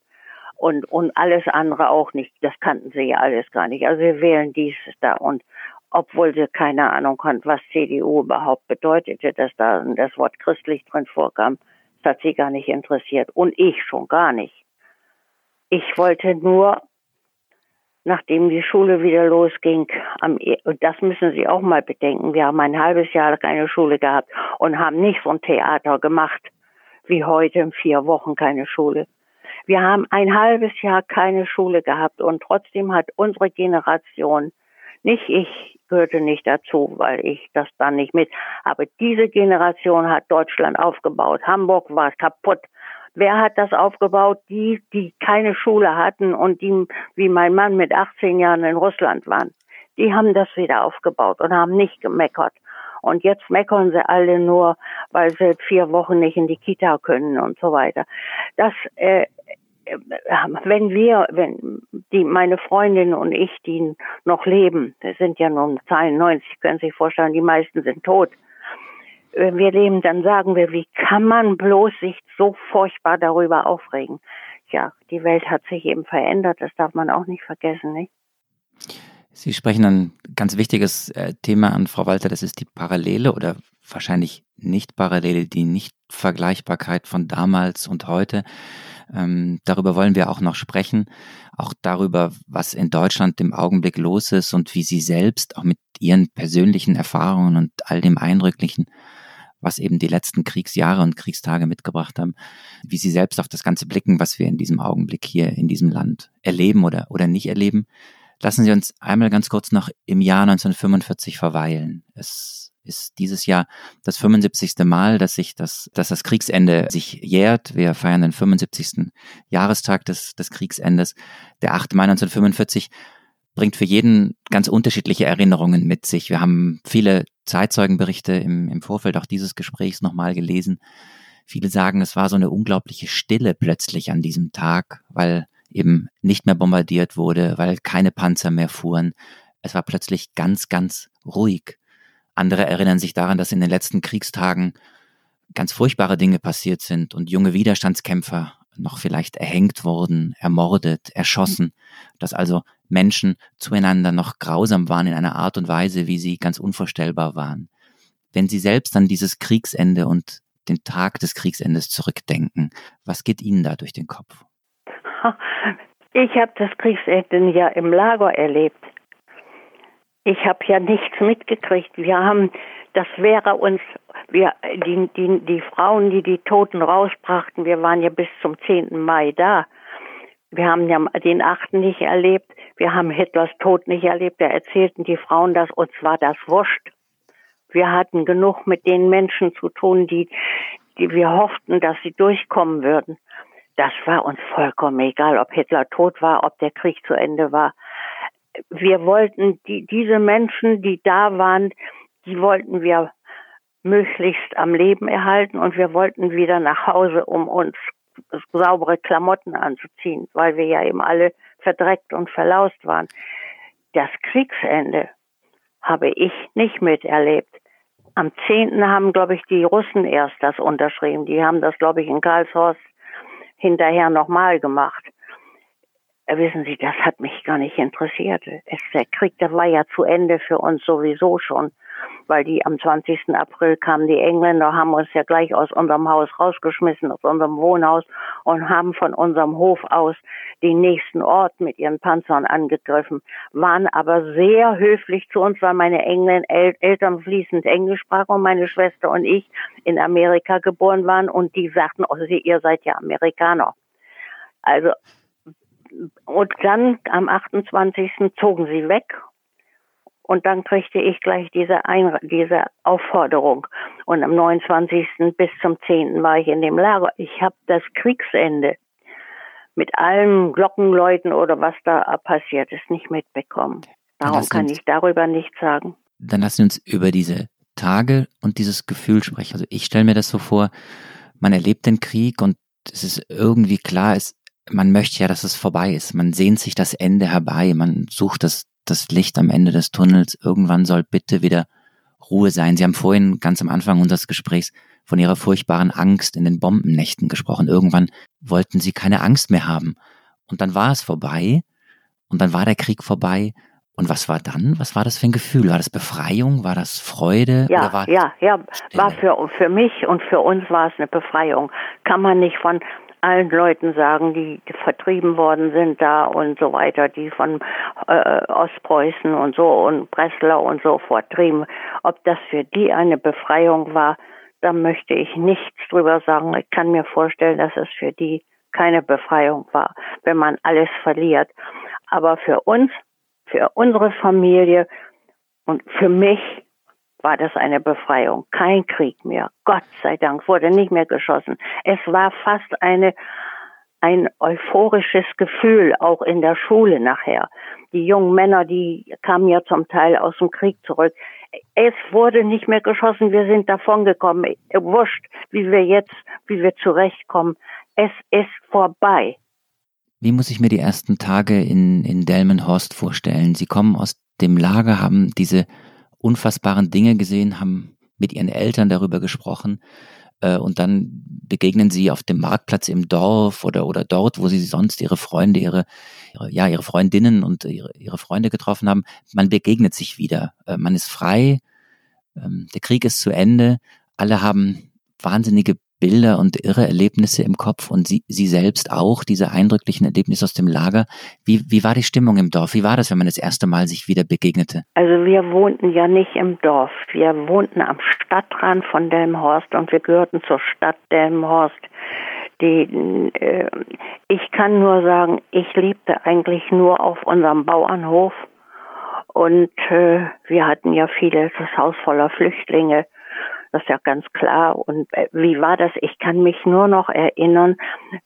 [SPEAKER 4] Und, und alles andere auch nicht. Das kannten sie ja alles gar nicht. Also wir wählen dieses da. Und obwohl sie keine Ahnung hat, was CDU überhaupt bedeutete, dass da das Wort christlich drin vorkam. Das hat sie gar nicht interessiert und ich schon gar nicht. Ich wollte nur, nachdem die Schule wieder losging, am, e, und das müssen Sie auch mal bedenken, wir haben ein halbes Jahr keine Schule gehabt und haben nicht so ein Theater gemacht wie heute in vier Wochen keine Schule. Wir haben ein halbes Jahr keine Schule gehabt und trotzdem hat unsere Generation, nicht ich gehörte nicht dazu, weil ich das dann nicht mit, aber diese Generation hat Deutschland aufgebaut. Hamburg war kaputt. Wer hat das aufgebaut? Die, die keine Schule hatten und die, wie mein Mann mit 18 Jahren in Russland waren. Die haben das wieder aufgebaut und haben nicht gemeckert. Und jetzt meckern sie alle nur, weil sie vier Wochen nicht in die Kita können und so weiter. Das, äh, äh wenn wir, wenn die, meine Freundin und ich, die noch leben, das sind ja nun 92, können Sie sich vorstellen, die meisten sind tot. Wenn wir leben, dann sagen wir, wie kann man bloß sich so furchtbar darüber aufregen? Ja, die Welt hat sich eben verändert, das darf man auch nicht vergessen, nicht?
[SPEAKER 3] Sie sprechen ein ganz wichtiges äh, Thema an, Frau Walter, das ist die Parallele oder wahrscheinlich nicht Parallele, die Nichtvergleichbarkeit von damals und heute. Ähm, darüber wollen wir auch noch sprechen, auch darüber, was in Deutschland im Augenblick los ist und wie Sie selbst auch mit Ihren persönlichen Erfahrungen und all dem Eindrücklichen, was eben die letzten Kriegsjahre und Kriegstage mitgebracht haben, wie Sie selbst auf das Ganze blicken, was wir in diesem Augenblick hier in diesem Land erleben oder, oder nicht erleben. Lassen Sie uns einmal ganz kurz noch im Jahr 1945 verweilen. Es ist dieses Jahr das 75. Mal, dass sich das, dass das Kriegsende sich jährt. Wir feiern den 75. Jahrestag des, des Kriegsendes. Der 8. Mai 1945 bringt für jeden ganz unterschiedliche Erinnerungen mit sich. Wir haben viele Zeitzeugenberichte im, im Vorfeld auch dieses Gesprächs nochmal gelesen. Viele sagen, es war so eine unglaubliche Stille plötzlich an diesem Tag, weil eben nicht mehr bombardiert wurde, weil keine Panzer mehr fuhren. Es war plötzlich ganz, ganz ruhig. Andere erinnern sich daran, dass in den letzten Kriegstagen ganz furchtbare Dinge passiert sind und junge Widerstandskämpfer noch vielleicht erhängt wurden, ermordet, erschossen, dass also Menschen zueinander noch grausam waren in einer Art und Weise, wie sie ganz unvorstellbar waren. Wenn Sie selbst an dieses Kriegsende und den Tag des Kriegsendes zurückdenken, was geht Ihnen da durch den Kopf? <laughs>
[SPEAKER 4] Ich habe das Kriegsende ja im Lager erlebt. Ich habe ja nichts mitgekriegt. Wir haben, das wäre uns, wir, die, die, die Frauen, die die Toten rausbrachten, wir waren ja bis zum 10. Mai da. Wir haben ja den 8. nicht erlebt. Wir haben Hitlers Tod nicht erlebt. Da erzählten die Frauen das, uns war das wurscht. Wir hatten genug mit den Menschen zu tun, die, die wir hofften, dass sie durchkommen würden. Das war uns vollkommen egal, ob Hitler tot war, ob der Krieg zu Ende war. Wir wollten die, diese Menschen, die da waren, die wollten wir möglichst am Leben erhalten und wir wollten wieder nach Hause, um uns saubere Klamotten anzuziehen, weil wir ja eben alle verdreckt und verlaust waren. Das Kriegsende habe ich nicht miterlebt. Am 10. haben, glaube ich, die Russen erst das unterschrieben. Die haben das, glaube ich, in Karlshorst hinterher nochmal gemacht. Äh, wissen Sie, das hat mich gar nicht interessiert. Es, der Krieg, der war ja zu Ende für uns sowieso schon, weil die am 20. April kamen die Engländer, haben uns ja gleich aus unserem Haus rausgeschmissen, aus unserem Wohnhaus und haben von unserem Hof aus den nächsten Ort mit ihren Panzern angegriffen, waren aber sehr höflich zu uns, weil meine Engl El Eltern fließend Englisch sprachen und meine Schwester und ich in Amerika geboren waren und die sagten, oh, ihr seid ja Amerikaner. Also und dann am 28. zogen sie weg und dann kriegte ich gleich diese, Ein diese Aufforderung. Und am 29. bis zum 10. war ich in dem Lager. Ich habe das Kriegsende mit allen Glockenläuten oder was da passiert ist, nicht mitbekommen. Darum kann ich darüber nichts sagen.
[SPEAKER 3] Dann lassen Sie uns über diese Tage und dieses Gefühl sprechen. Also ich stelle mir das so vor, man erlebt den Krieg und es ist irgendwie klar, es, man möchte ja, dass es vorbei ist. Man sehnt sich das Ende herbei. Man sucht das, das Licht am Ende des Tunnels. Irgendwann soll bitte wieder Ruhe sein. Sie haben vorhin ganz am Anfang unseres Gesprächs von ihrer furchtbaren Angst in den Bombennächten gesprochen. Irgendwann wollten sie keine Angst mehr haben. Und dann war es vorbei. Und dann war der Krieg vorbei. Und was war dann? Was war das für ein Gefühl? War das Befreiung? War das Freude?
[SPEAKER 4] Ja, war ja, ja. War für, für mich und für uns war es eine Befreiung. Kann man nicht von allen Leuten sagen, die vertrieben worden sind da und so weiter, die von äh, Ostpreußen und so und Breslau und so vertrieben. Ob das für die eine Befreiung war, da möchte ich nichts drüber sagen. Ich kann mir vorstellen, dass es für die keine Befreiung war, wenn man alles verliert. Aber für uns für unsere Familie und für mich war das eine Befreiung. Kein Krieg mehr. Gott sei Dank wurde nicht mehr geschossen. Es war fast eine, ein euphorisches Gefühl, auch in der Schule nachher. Die jungen Männer, die kamen ja zum Teil aus dem Krieg zurück. Es wurde nicht mehr geschossen. Wir sind davongekommen. Wurscht, wie wir jetzt, wie wir zurechtkommen. Es ist vorbei.
[SPEAKER 3] Wie muss ich mir die ersten Tage in, in Delmenhorst vorstellen? Sie kommen aus dem Lager, haben diese unfassbaren Dinge gesehen, haben mit ihren Eltern darüber gesprochen äh, und dann begegnen sie auf dem Marktplatz im Dorf oder, oder dort, wo sie sonst ihre Freunde, ihre, ja, ihre Freundinnen und ihre, ihre Freunde getroffen haben. Man begegnet sich wieder. Äh, man ist frei. Ähm, der Krieg ist zu Ende. Alle haben wahnsinnige Bilder und irre Erlebnisse im Kopf und Sie, Sie selbst auch, diese eindrücklichen Erlebnisse aus dem Lager. Wie, wie war die Stimmung im Dorf? Wie war das, wenn man das erste Mal sich wieder begegnete?
[SPEAKER 4] Also wir wohnten ja nicht im Dorf. Wir wohnten am Stadtrand von Delmhorst und wir gehörten zur Stadt Delmhorst. Die, äh, ich kann nur sagen, ich lebte eigentlich nur auf unserem Bauernhof und äh, wir hatten ja viele, das Haus voller Flüchtlinge das ist ja ganz klar. Und äh, wie war das? Ich kann mich nur noch erinnern,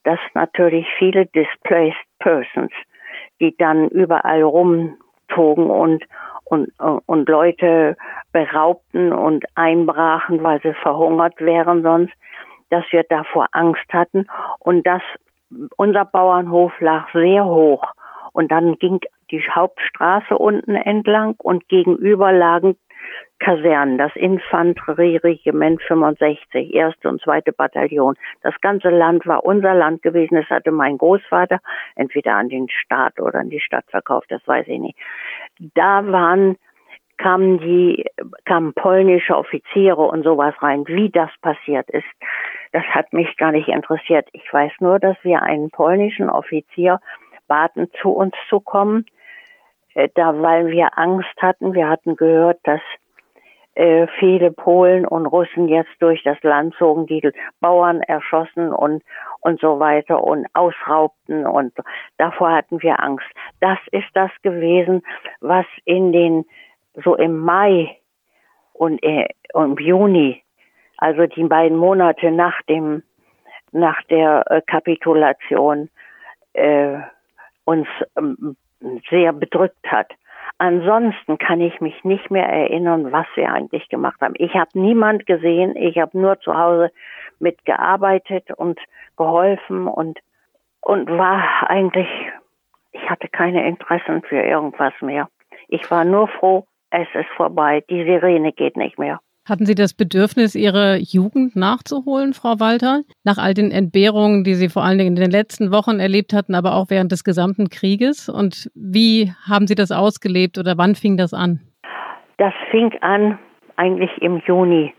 [SPEAKER 4] dass natürlich viele displaced persons, die dann überall rumtogen und und, und Leute beraubten und einbrachen, weil sie verhungert wären sonst, dass wir davor Angst hatten und dass unser Bauernhof lag sehr hoch und dann ging die Hauptstraße unten entlang und gegenüber lagen Kasernen, das Infanterieregiment 65, erste und zweite Bataillon. Das ganze Land war unser Land gewesen. Das hatte mein Großvater entweder an den Staat oder an die Stadt verkauft, das weiß ich nicht. Da waren kamen die kamen polnische Offiziere und sowas rein. Wie das passiert ist, das hat mich gar nicht interessiert. Ich weiß nur, dass wir einen polnischen Offizier baten, zu uns zu kommen, da weil wir Angst hatten. Wir hatten gehört, dass äh, viele Polen und Russen jetzt durch das Land zogen, die Bauern erschossen und und so weiter und ausraubten und davor hatten wir Angst. Das ist das gewesen, was in den so im Mai und äh, im Juni, also die beiden Monate nach dem nach der äh, Kapitulation äh, uns ähm, sehr bedrückt hat. Ansonsten kann ich mich nicht mehr erinnern, was wir eigentlich gemacht haben. Ich habe niemand gesehen, ich habe nur zu Hause mitgearbeitet und geholfen und und war eigentlich, ich hatte keine Interessen für irgendwas mehr. Ich war nur froh, es ist vorbei, die Sirene geht nicht mehr.
[SPEAKER 2] Hatten Sie das Bedürfnis, Ihre Jugend nachzuholen, Frau Walter? Nach all den Entbehrungen, die Sie vor allen Dingen in den letzten Wochen erlebt hatten, aber auch während des gesamten Krieges? Und wie haben Sie das ausgelebt oder wann fing das an?
[SPEAKER 4] Das fing an eigentlich im Juni.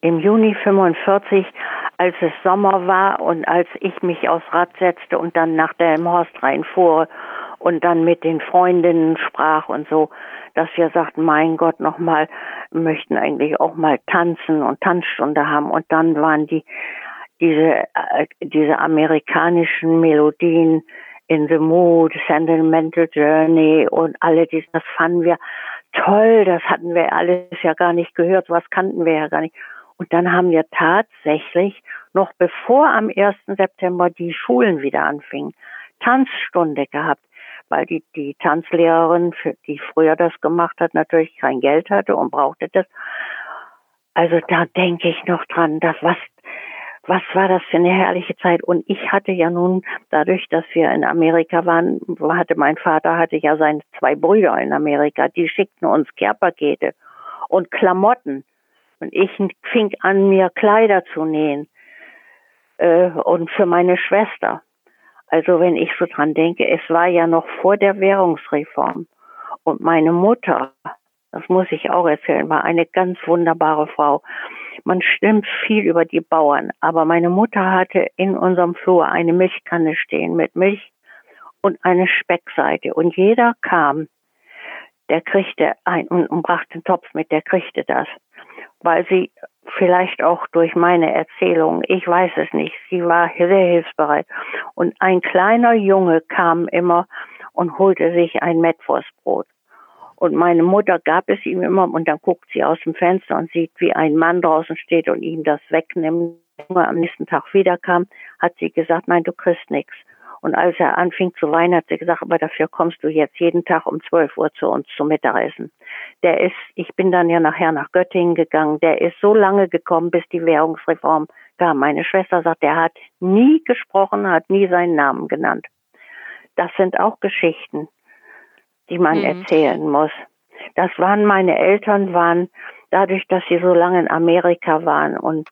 [SPEAKER 4] Im Juni 45, als es Sommer war und als ich mich aufs Rad setzte und dann nach Delmhorst reinfuhr und dann mit den Freundinnen sprach und so, dass wir sagten, mein Gott, nochmal, möchten eigentlich auch mal tanzen und Tanzstunde haben. Und dann waren die, diese, äh, diese amerikanischen Melodien in the Mood, Sentimental Journey und alle diese, das fanden wir toll, das hatten wir alles ja gar nicht gehört, was kannten wir ja gar nicht. Und dann haben wir tatsächlich, noch bevor am 1. September die Schulen wieder anfingen, Tanzstunde gehabt weil die, die Tanzlehrerin, die früher das gemacht hat, natürlich kein Geld hatte und brauchte das. Also da denke ich noch dran, dass was, was war das für eine herrliche Zeit? Und ich hatte ja nun, dadurch, dass wir in Amerika waren, hatte mein Vater hatte ja seine zwei Brüder in Amerika, die schickten uns Care-Pakete und Klamotten. Und ich fing an, mir Kleider zu nähen. Äh, und für meine Schwester. Also wenn ich so dran denke, es war ja noch vor der Währungsreform. Und meine Mutter, das muss ich auch erzählen, war eine ganz wunderbare Frau. Man stimmt viel über die Bauern, aber meine Mutter hatte in unserem Flur eine Milchkanne stehen mit Milch und eine Speckseite. Und jeder kam, der kriegte ein und, brachte einen Topf mit, der kriegte das. Weil sie vielleicht auch durch meine Erzählung, ich weiß es nicht, sie war sehr hilfsbereit. Und ein kleiner Junge kam immer und holte sich ein Mettwurstbrot. Und meine Mutter gab es ihm immer und dann guckt sie aus dem Fenster und sieht, wie ein Mann draußen steht und ihm das wegnimmt. Am nächsten Tag wiederkam, hat sie gesagt, nein, du kriegst nichts. Und als er anfing zu weinen, hat sie gesagt, aber dafür kommst du jetzt jeden Tag um 12 Uhr zu uns zum Mittagessen. Der ist, ich bin dann ja nachher nach Göttingen gegangen, der ist so lange gekommen, bis die Währungsreform kam. Meine Schwester sagt, der hat nie gesprochen, hat nie seinen Namen genannt. Das sind auch Geschichten die man mhm. erzählen muss. Das waren meine Eltern, waren dadurch, dass sie so lange in Amerika waren und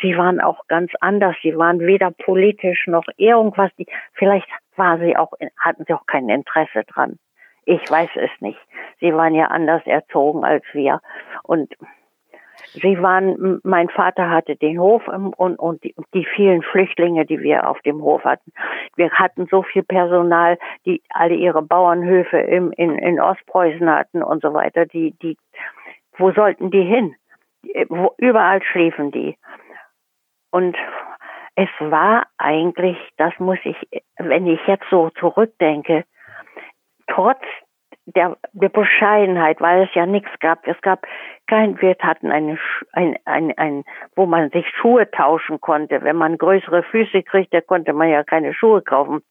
[SPEAKER 4] sie waren auch ganz anders. Sie waren weder politisch noch irgendwas. Die, vielleicht war sie auch, hatten sie auch kein Interesse dran. Ich weiß es nicht. Sie waren ja anders erzogen als wir. Und Sie waren, mein Vater hatte den Hof und, und die, die, vielen Flüchtlinge, die wir auf dem Hof hatten. Wir hatten so viel Personal, die alle ihre Bauernhöfe im, in, in Ostpreußen hatten und so weiter. Die, die, wo sollten die hin? Wo, überall schliefen die. Und es war eigentlich, das muss ich, wenn ich jetzt so zurückdenke, trotz der, der Bescheidenheit, weil es ja nichts gab. Es gab kein, wir hatten eine, ein, ein, ein, wo man sich Schuhe tauschen konnte. Wenn man größere Füße kriegte, konnte man ja keine Schuhe kaufen.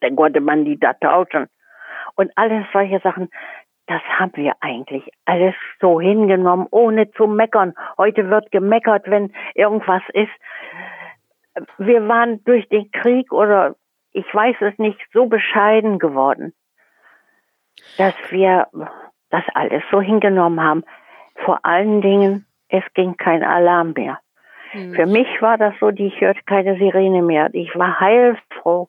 [SPEAKER 4] Dann konnte man die da tauschen. Und alles solche Sachen, das haben wir eigentlich alles so hingenommen, ohne zu meckern. Heute wird gemeckert, wenn irgendwas ist. Wir waren durch den Krieg oder ich weiß es nicht, so bescheiden geworden dass wir das alles so hingenommen haben. Vor allen Dingen, es ging kein Alarm mehr. Mhm. Für mich war das so, ich hörte keine Sirene mehr. Ich war heilfroh,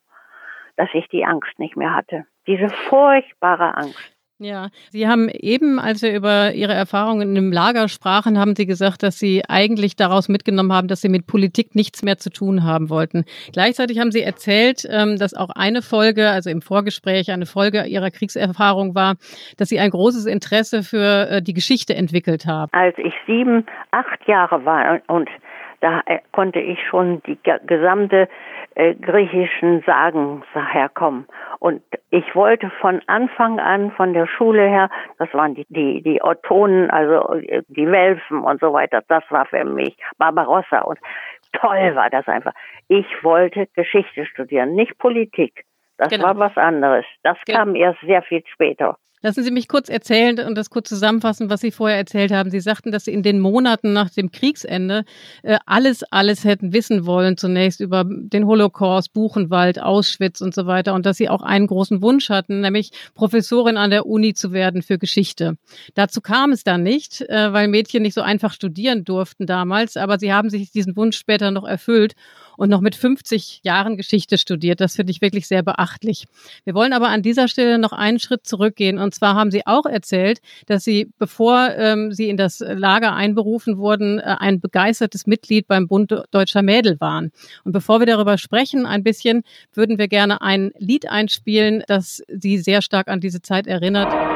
[SPEAKER 4] dass ich die Angst nicht mehr hatte. Diese furchtbare Angst.
[SPEAKER 2] Ja, Sie haben eben, als wir über Ihre Erfahrungen im Lager sprachen, haben Sie gesagt, dass Sie eigentlich daraus mitgenommen haben, dass Sie mit Politik nichts mehr zu tun haben wollten. Gleichzeitig haben Sie erzählt, ähm, dass auch eine Folge, also im Vorgespräch, eine Folge Ihrer Kriegserfahrung war, dass Sie ein großes Interesse für äh, die Geschichte entwickelt haben.
[SPEAKER 4] Als ich sieben, acht Jahre war und da äh, konnte ich schon die gesamte äh, griechischen Sagen herkommen. Und ich wollte von Anfang an von der Schule her, das waren die, die, die Ottonen, also äh, die Welfen und so weiter, das war für mich Barbarossa und toll war das einfach. Ich wollte Geschichte studieren, nicht Politik. Das genau. war was anderes. Das genau. kam erst sehr viel später.
[SPEAKER 2] Lassen Sie mich kurz erzählen und das kurz zusammenfassen, was Sie vorher erzählt haben. Sie sagten, dass Sie in den Monaten nach dem Kriegsende äh, alles, alles hätten wissen wollen, zunächst über den Holocaust, Buchenwald, Auschwitz und so weiter und dass Sie auch einen großen Wunsch hatten, nämlich Professorin an der Uni zu werden für Geschichte. Dazu kam es dann nicht, äh, weil Mädchen nicht so einfach studieren durften damals, aber Sie haben sich diesen Wunsch später noch erfüllt und noch mit 50 Jahren Geschichte studiert. Das finde ich wirklich sehr beachtlich. Wir wollen aber an dieser Stelle noch einen Schritt zurückgehen. Und zwar haben Sie auch erzählt, dass Sie, bevor ähm, Sie in das Lager einberufen wurden, äh, ein begeistertes Mitglied beim Bund Deutscher Mädel waren. Und bevor wir darüber sprechen, ein bisschen, würden wir gerne ein Lied einspielen, das Sie sehr stark an diese Zeit erinnert.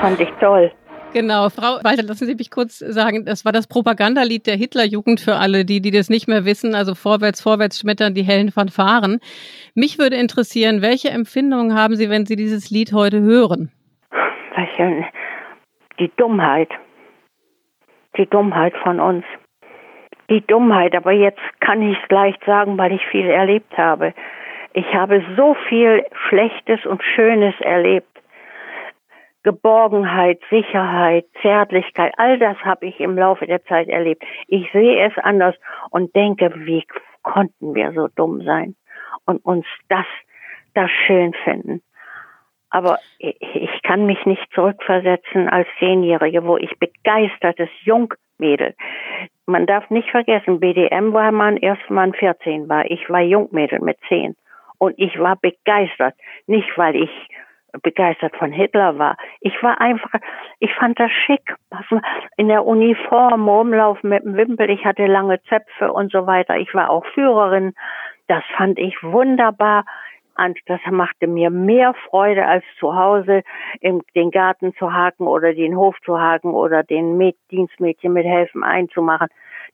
[SPEAKER 4] Fand ich toll.
[SPEAKER 2] Genau, Frau Walter, lassen Sie mich kurz sagen, das war das Propagandalied der Hitlerjugend für alle, die, die das nicht mehr wissen. Also vorwärts, vorwärts schmettern die hellen Fanfaren. Mich würde interessieren, welche Empfindungen haben Sie, wenn Sie dieses Lied heute hören?
[SPEAKER 4] Die Dummheit. Die Dummheit von uns. Die Dummheit, aber jetzt kann ich es leicht sagen, weil ich viel erlebt habe. Ich habe so viel Schlechtes und Schönes erlebt Geborgenheit, Sicherheit, Zärtlichkeit, all das habe ich im Laufe der Zeit erlebt. Ich sehe es anders und denke, wie konnten wir so dumm sein und uns das, das schön finden. Aber ich kann mich nicht zurückversetzen als Zehnjährige, wo ich begeistertes Jungmädel. Man darf nicht vergessen, BDM war man erst mal 14 war. Ich war Jungmädel mit 10. Und ich war begeistert. Nicht, weil ich begeistert von Hitler war. Ich war einfach, ich fand das schick. In der Uniform rumlaufen mit dem Wimpel. Ich hatte lange Zöpfe und so weiter. Ich war auch Führerin. Das fand ich wunderbar. Und das machte mir mehr Freude als zu Hause im, den Garten zu haken oder den Hof zu haken oder den Mäd Dienstmädchen mit helfen einzumachen.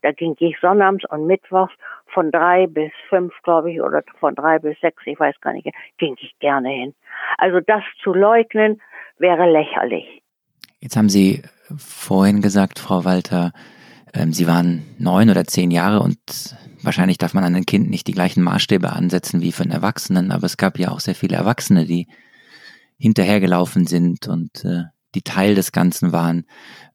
[SPEAKER 4] Da ging ich sonnabends und mittwochs von drei bis fünf, glaube ich, oder von drei bis sechs, ich weiß gar nicht, ging ich gerne hin. Also das zu leugnen wäre lächerlich.
[SPEAKER 3] Jetzt haben Sie vorhin gesagt, Frau Walter, ähm, Sie waren neun oder zehn Jahre und wahrscheinlich darf man an ein Kind nicht die gleichen Maßstäbe ansetzen wie für einen Erwachsenen, aber es gab ja auch sehr viele Erwachsene, die hinterhergelaufen sind und äh, die Teil des Ganzen waren.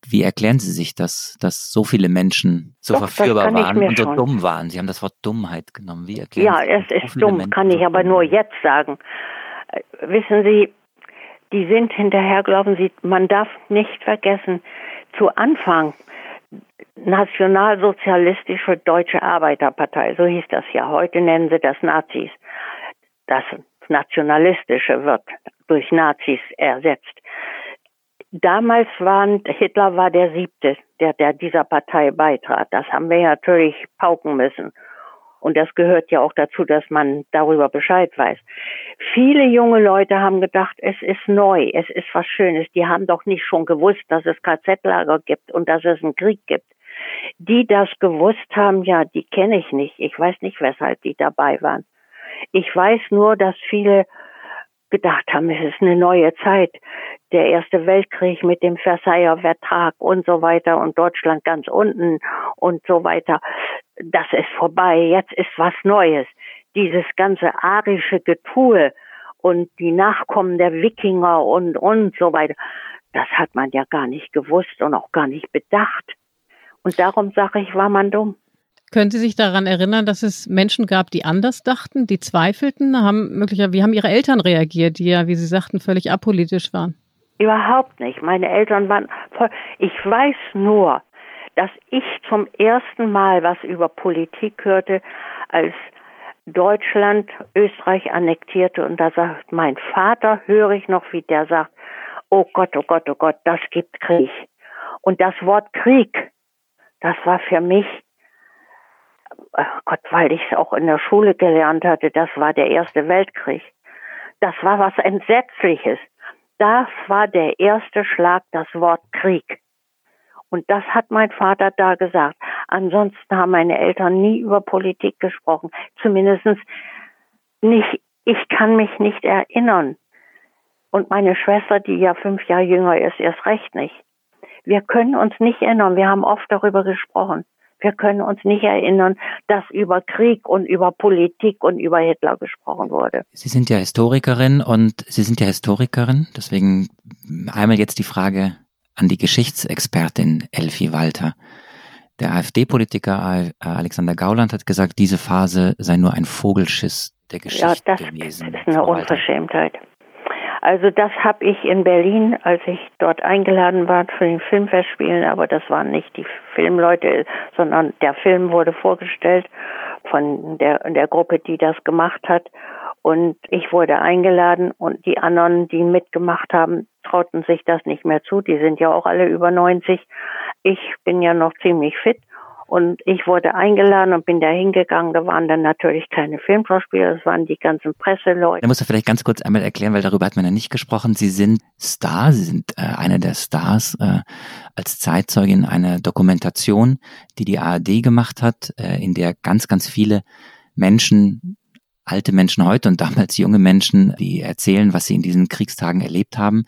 [SPEAKER 3] Wie erklären Sie sich das, dass so viele Menschen so Doch, verführbar waren und so schon. dumm waren? Sie haben das Wort Dummheit genommen. Wie erklären
[SPEAKER 4] ja, Sie es ist dumm, Menschen kann ich aber nur jetzt sagen. Äh, wissen Sie, die sind hinterhergelaufen. Sie, man darf nicht vergessen, zu Anfang Nationalsozialistische Deutsche Arbeiterpartei, so hieß das ja. Heute nennen sie das Nazis. Das Nationalistische wird durch Nazis ersetzt. Damals waren, Hitler war der siebte, der, der dieser Partei beitrat. Das haben wir natürlich pauken müssen. Und das gehört ja auch dazu, dass man darüber Bescheid weiß. Viele junge Leute haben gedacht, es ist neu, es ist was Schönes. Die haben doch nicht schon gewusst, dass es KZ-Lager gibt und dass es einen Krieg gibt. Die das gewusst haben, ja, die kenne ich nicht. Ich weiß nicht, weshalb die dabei waren. Ich weiß nur, dass viele gedacht haben, es ist eine neue Zeit. Der Erste Weltkrieg mit dem Versailler Vertrag und so weiter und Deutschland ganz unten und so weiter. Das ist vorbei. Jetzt ist was Neues. Dieses ganze arische Getue und die Nachkommen der Wikinger und, und so weiter. Das hat man ja gar nicht gewusst und auch gar nicht bedacht. Und darum sage ich, war man dumm.
[SPEAKER 2] Können Sie sich daran erinnern, dass es Menschen gab, die anders dachten, die zweifelten? Haben möglicherweise, wie haben Ihre Eltern reagiert, die ja, wie Sie sagten, völlig apolitisch waren?
[SPEAKER 4] Überhaupt nicht. Meine Eltern waren voll. Ich weiß nur, dass ich zum ersten Mal was über Politik hörte, als Deutschland Österreich annektierte und da sagt mein Vater, höre ich noch, wie der sagt, oh Gott, oh Gott, oh Gott, das gibt Krieg. Und das Wort Krieg, das war für mich Gott, weil ich es auch in der Schule gelernt hatte, das war der Erste Weltkrieg. Das war was Entsetzliches. Das war der erste Schlag, das Wort Krieg. Und das hat mein Vater da gesagt. Ansonsten haben meine Eltern nie über Politik gesprochen. Zumindest nicht, ich kann mich nicht erinnern. Und meine Schwester, die ja fünf Jahre jünger ist, erst recht nicht. Wir können uns nicht erinnern. Wir haben oft darüber gesprochen. Wir können uns nicht erinnern, dass über Krieg und über Politik und über Hitler gesprochen wurde.
[SPEAKER 3] Sie sind ja Historikerin und Sie sind ja Historikerin. Deswegen einmal jetzt die Frage an die Geschichtsexpertin Elfie Walter. Der AfD-Politiker Alexander Gauland hat gesagt, diese Phase sei nur ein Vogelschiss der Geschichte ja,
[SPEAKER 4] das
[SPEAKER 3] gewesen.
[SPEAKER 4] Das ist eine Unverschämtheit. Also das habe ich in Berlin, als ich dort eingeladen war für den Filmfestspielen, aber das waren nicht die Filmleute, sondern der Film wurde vorgestellt von der, der Gruppe, die das gemacht hat. Und ich wurde eingeladen und die anderen, die mitgemacht haben, trauten sich das nicht mehr zu. Die sind ja auch alle über 90. Ich bin ja noch ziemlich fit und ich wurde eingeladen und bin da hingegangen. Da waren dann natürlich keine Filmschauspieler, das waren die ganzen Presseleute.
[SPEAKER 3] Da musst du vielleicht ganz kurz einmal erklären, weil darüber hat man ja nicht gesprochen. Sie sind Star, Sie sind äh, einer der Stars äh, als Zeitzeugin einer Dokumentation, die die ARD gemacht hat, äh, in der ganz, ganz viele Menschen alte Menschen heute und damals junge Menschen, die erzählen, was sie in diesen Kriegstagen erlebt haben.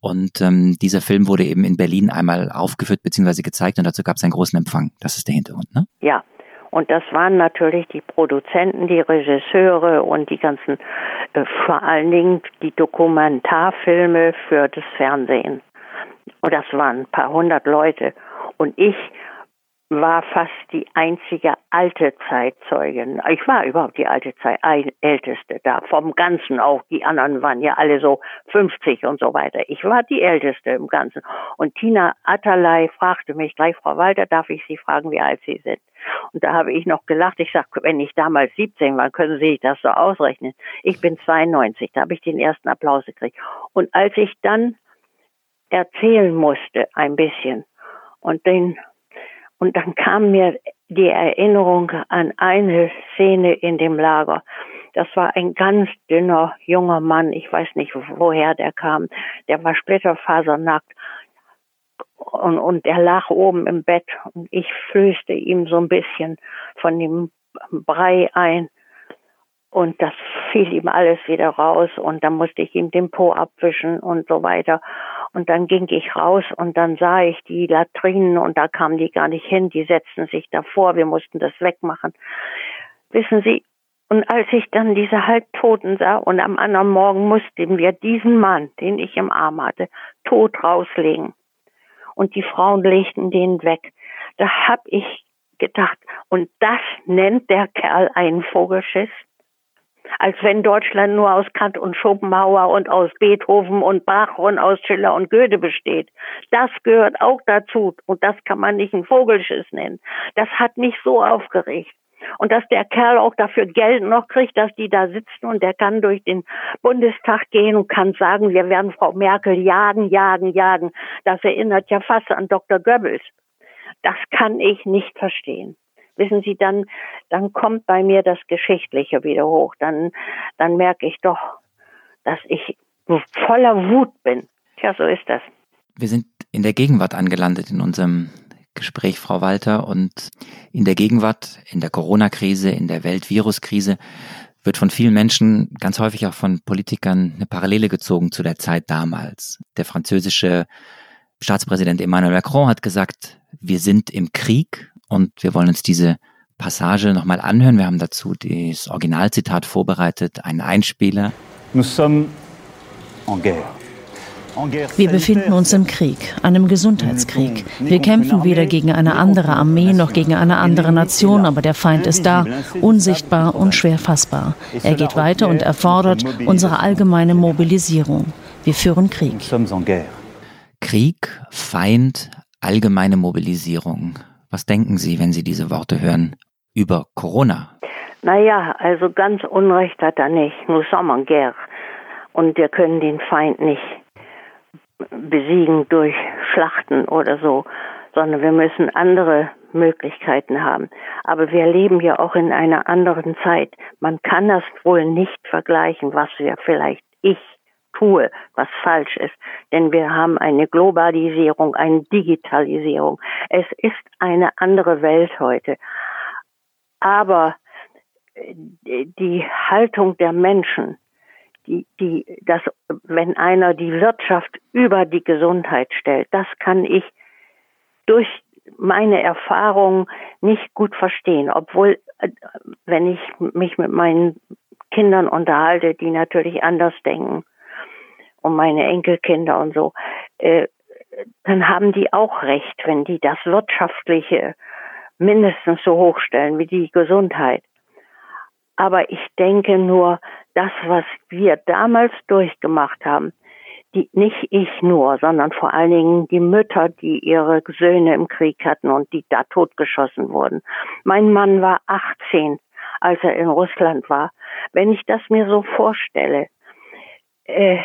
[SPEAKER 3] Und ähm, dieser Film wurde eben in Berlin einmal aufgeführt bzw. gezeigt und dazu gab es einen großen Empfang. Das ist der Hintergrund, ne?
[SPEAKER 4] Ja. Und das waren natürlich die Produzenten, die Regisseure und die ganzen, äh, vor allen Dingen die Dokumentarfilme für das Fernsehen. Und das waren ein paar hundert Leute. Und ich war fast die einzige alte Zeitzeugin. Ich war überhaupt die alte Zeit, älteste da, vom Ganzen auch. Die anderen waren ja alle so 50 und so weiter. Ich war die älteste im Ganzen. Und Tina Atterlei fragte mich gleich, Frau Walter, darf ich Sie fragen, wie alt Sie sind? Und da habe ich noch gelacht. Ich sag, wenn ich damals 17 war, können Sie sich das so ausrechnen. Ich bin 92, da habe ich den ersten Applaus gekriegt. Und als ich dann erzählen musste, ein bisschen, und den und dann kam mir die Erinnerung an eine Szene in dem Lager. Das war ein ganz dünner junger Mann. Ich weiß nicht, woher der kam. Der war splitterfasernackt. Und, und er lag oben im Bett und ich flößte ihm so ein bisschen von dem Brei ein. Und das fiel ihm alles wieder raus und dann musste ich ihm den Po abwischen und so weiter. Und dann ging ich raus und dann sah ich die Latrinen und da kamen die gar nicht hin. Die setzten sich davor. Wir mussten das wegmachen. Wissen Sie, und als ich dann diese Halbtoten sah und am anderen Morgen mussten wir diesen Mann, den ich im Arm hatte, tot rauslegen. Und die Frauen legten den weg. Da hab ich gedacht, und das nennt der Kerl einen Vogelschiss? Als wenn Deutschland nur aus Kant und Schopenhauer und aus Beethoven und Bach und aus Schiller und Goethe besteht. Das gehört auch dazu und das kann man nicht ein Vogelschiss nennen. Das hat mich so aufgeregt. Und dass der Kerl auch dafür Geld noch kriegt, dass die da sitzen und der kann durch den Bundestag gehen und kann sagen, wir werden Frau Merkel jagen, jagen, jagen. Das erinnert ja fast an Dr. Goebbels. Das kann ich nicht verstehen wissen Sie, dann, dann kommt bei mir das Geschichtliche wieder hoch. Dann, dann merke ich doch, dass ich voller Wut bin. Tja, so ist das.
[SPEAKER 3] Wir sind in der Gegenwart angelandet in unserem Gespräch, Frau Walter. Und in der Gegenwart, in der Corona-Krise, in der Weltviruskrise wird von vielen Menschen, ganz häufig auch von Politikern, eine Parallele gezogen zu der Zeit damals. Der französische Staatspräsident Emmanuel Macron hat gesagt, wir sind im Krieg und wir wollen uns diese Passage nochmal anhören. Wir haben dazu das Originalzitat vorbereitet, einen Einspieler.
[SPEAKER 5] Wir befinden uns im Krieg, einem Gesundheitskrieg. Wir kämpfen weder gegen eine andere Armee noch gegen eine andere Nation, aber der Feind ist da, unsichtbar und schwer fassbar. Er geht weiter und erfordert unsere allgemeine Mobilisierung. Wir führen Krieg.
[SPEAKER 3] Krieg, Feind, allgemeine Mobilisierung. Was denken Sie, wenn Sie diese Worte hören über Corona?
[SPEAKER 4] Naja, also ganz Unrecht hat er nicht. Nous sommes en guerre. Und wir können den Feind nicht besiegen durch Schlachten oder so, sondern wir müssen andere Möglichkeiten haben. Aber wir leben ja auch in einer anderen Zeit. Man kann das wohl nicht vergleichen, was wir vielleicht ich tue, was falsch ist. Denn wir haben eine Globalisierung, eine Digitalisierung. Es ist eine andere Welt heute. Aber äh, die Haltung der Menschen, die, die, das, wenn einer die Wirtschaft über die Gesundheit stellt, das kann ich durch meine Erfahrungen nicht gut verstehen, obwohl, äh, wenn ich mich mit meinen Kindern unterhalte, die natürlich anders denken, und meine Enkelkinder und so, äh, dann haben die auch recht, wenn die das Wirtschaftliche mindestens so hochstellen wie die Gesundheit. Aber ich denke nur, das, was wir damals durchgemacht haben, die, nicht ich nur, sondern vor allen Dingen die Mütter, die ihre Söhne im Krieg hatten und die da totgeschossen wurden. Mein Mann war 18, als er in Russland war. Wenn ich das mir so vorstelle, äh,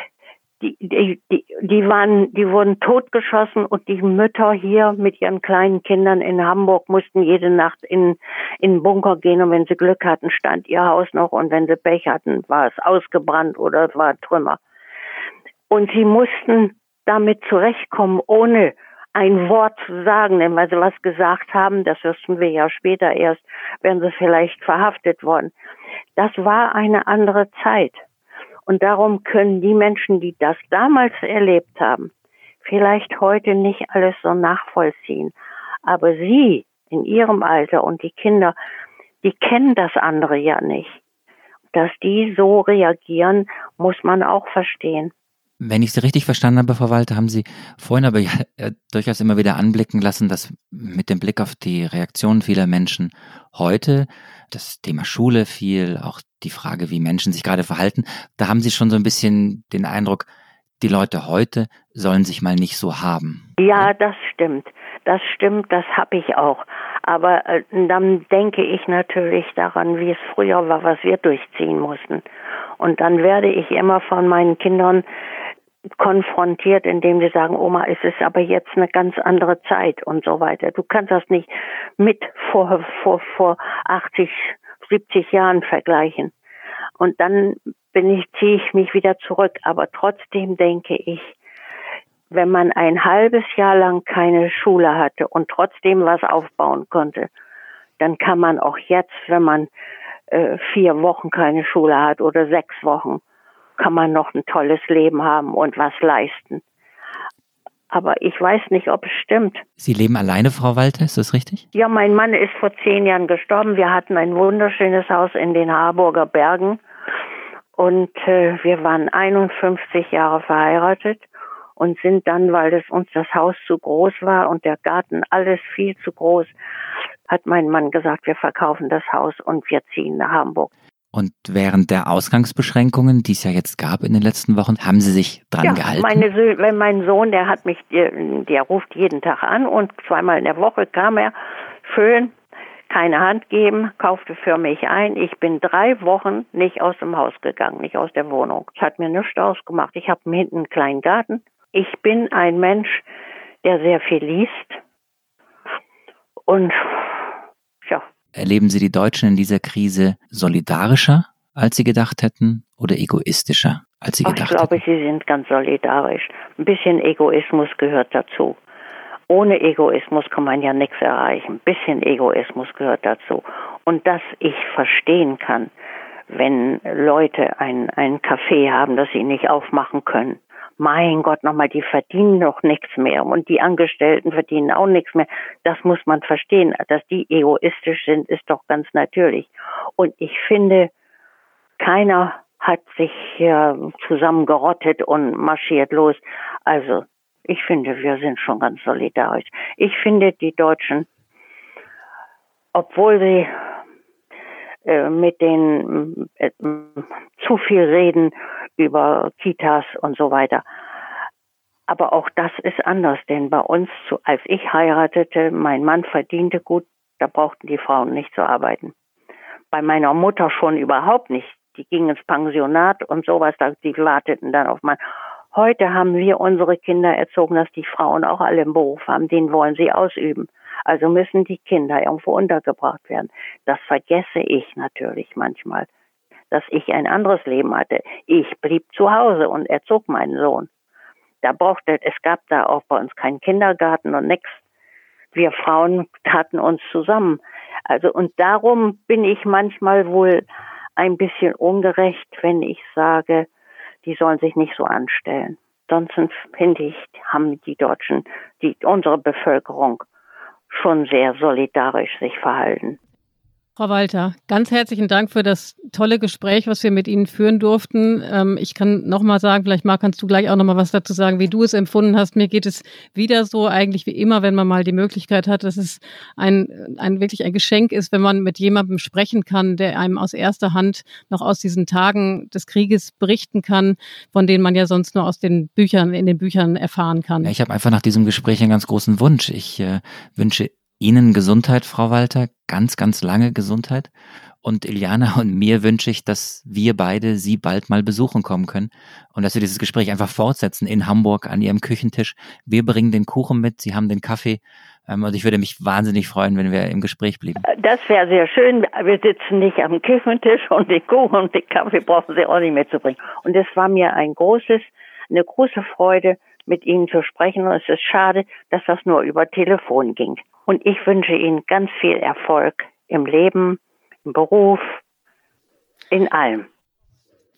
[SPEAKER 4] die, die, die, waren, die wurden totgeschossen und die Mütter hier mit ihren kleinen Kindern in Hamburg mussten jede Nacht in, in den Bunker gehen und wenn sie Glück hatten, stand ihr Haus noch und wenn sie Pech hatten, war es ausgebrannt oder es war Trümmer. Und sie mussten damit zurechtkommen, ohne ein Wort zu sagen, denn weil sie was gesagt haben, das wüssten wir ja später erst, wären sie vielleicht verhaftet worden. Das war eine andere Zeit. Und darum können die Menschen, die das damals erlebt haben, vielleicht heute nicht alles so nachvollziehen. Aber sie in ihrem Alter und die Kinder, die kennen das andere ja nicht. Dass die so reagieren, muss man auch verstehen.
[SPEAKER 3] Wenn ich Sie richtig verstanden habe, Frau Walter, haben Sie vorhin aber ja äh, durchaus immer wieder anblicken lassen, dass mit dem Blick auf die Reaktionen vieler Menschen heute das Thema Schule viel, auch die Frage, wie Menschen sich gerade verhalten, da haben Sie schon so ein bisschen den Eindruck, die Leute heute sollen sich mal nicht so haben.
[SPEAKER 4] Ja, das stimmt. Das stimmt, das habe ich auch. Aber äh, dann denke ich natürlich daran, wie es früher war, was wir durchziehen mussten. Und dann werde ich immer von meinen Kindern konfrontiert, indem sie sagen, Oma, es ist aber jetzt eine ganz andere Zeit und so weiter. Du kannst das nicht mit vor, vor, vor 80, 70 Jahren vergleichen. Und dann bin ich, ziehe ich mich wieder zurück. Aber trotzdem denke ich, wenn man ein halbes Jahr lang keine Schule hatte und trotzdem was aufbauen konnte, dann kann man auch jetzt, wenn man äh, vier Wochen keine Schule hat oder sechs Wochen, kann man noch ein tolles Leben haben und was leisten. Aber ich weiß nicht, ob es stimmt.
[SPEAKER 3] Sie leben alleine, Frau Walter, ist das richtig?
[SPEAKER 4] Ja, mein Mann ist vor zehn Jahren gestorben. Wir hatten ein wunderschönes Haus in den Harburger Bergen. Und äh, wir waren 51 Jahre verheiratet und sind dann, weil es uns das Haus zu groß war und der Garten alles viel zu groß, hat mein Mann gesagt, wir verkaufen das Haus und wir ziehen nach Hamburg.
[SPEAKER 3] Und während der Ausgangsbeschränkungen, die es ja jetzt gab in den letzten Wochen, haben Sie sich dran ja, gehalten?
[SPEAKER 4] Meine mein Sohn, der hat mich, der, der ruft jeden Tag an und zweimal in der Woche kam er, schön, keine Hand geben, kaufte für mich ein. Ich bin drei Wochen nicht aus dem Haus gegangen, nicht aus der Wohnung. Es hat mir nichts ausgemacht. Ich habe hinten einen kleinen Garten. Ich bin ein Mensch, der sehr viel liest. Und ja,
[SPEAKER 3] Erleben Sie die Deutschen in dieser Krise solidarischer, als Sie gedacht hätten, oder egoistischer, als Sie Ach, gedacht
[SPEAKER 4] hätten? Ich glaube? Sie sind ganz solidarisch. Ein bisschen Egoismus gehört dazu. Ohne Egoismus kann man ja nichts erreichen. Ein bisschen Egoismus gehört dazu. Und dass ich verstehen kann, wenn Leute ein, ein Café haben, das sie nicht aufmachen können mein Gott, nochmal, die verdienen doch nichts mehr und die Angestellten verdienen auch nichts mehr. Das muss man verstehen. Dass die egoistisch sind, ist doch ganz natürlich. Und ich finde, keiner hat sich hier zusammengerottet und marschiert los. Also, ich finde, wir sind schon ganz solidarisch. Ich finde, die Deutschen, obwohl sie äh, mit den äh, zu viel reden über Kitas und so weiter. Aber auch das ist anders, denn bei uns, als ich heiratete, mein Mann verdiente gut, da brauchten die Frauen nicht zu arbeiten. Bei meiner Mutter schon überhaupt nicht. Die gingen ins Pensionat und sowas, die warteten dann auf mein. Heute haben wir unsere Kinder erzogen, dass die Frauen auch alle einen Beruf haben, den wollen sie ausüben. Also müssen die Kinder irgendwo untergebracht werden. Das vergesse ich natürlich manchmal dass ich ein anderes Leben hatte. Ich blieb zu Hause und erzog meinen Sohn. Da brauchte, es gab da auch bei uns keinen Kindergarten und nichts. Wir Frauen taten uns zusammen. Also, und darum bin ich manchmal wohl ein bisschen ungerecht, wenn ich sage, die sollen sich nicht so anstellen. Sonst finde ich, haben die Deutschen, die, unsere Bevölkerung schon sehr solidarisch sich verhalten.
[SPEAKER 2] Frau Walter, ganz herzlichen Dank für das tolle Gespräch, was wir mit Ihnen führen durften. Ähm, ich kann nochmal sagen, vielleicht Marc, kannst du gleich auch nochmal was dazu sagen, wie du es empfunden hast. Mir geht es wieder so, eigentlich wie immer, wenn man mal die Möglichkeit hat, dass es ein, ein wirklich ein Geschenk ist, wenn man mit jemandem sprechen kann, der einem aus erster Hand noch aus diesen Tagen des Krieges berichten kann, von denen man ja sonst nur aus den Büchern, in den Büchern erfahren kann.
[SPEAKER 3] Ja, ich habe einfach nach diesem Gespräch einen ganz großen Wunsch. Ich äh, wünsche Ihnen Gesundheit, Frau Walter, ganz, ganz lange Gesundheit. Und Iliana und mir wünsche ich, dass wir beide Sie bald mal besuchen kommen können und dass wir dieses Gespräch einfach fortsetzen in Hamburg an Ihrem Küchentisch. Wir bringen den Kuchen mit, Sie haben den Kaffee. Ähm, und ich würde mich wahnsinnig freuen, wenn wir im Gespräch blieben.
[SPEAKER 4] Das wäre sehr schön. Wir sitzen nicht am Küchentisch und den Kuchen und den Kaffee brauchen Sie auch nicht mitzubringen. Und es war mir ein großes, eine große Freude, mit Ihnen zu sprechen. Und es ist schade, dass das nur über Telefon ging. Und ich wünsche Ihnen ganz viel Erfolg im Leben, im Beruf, in allem.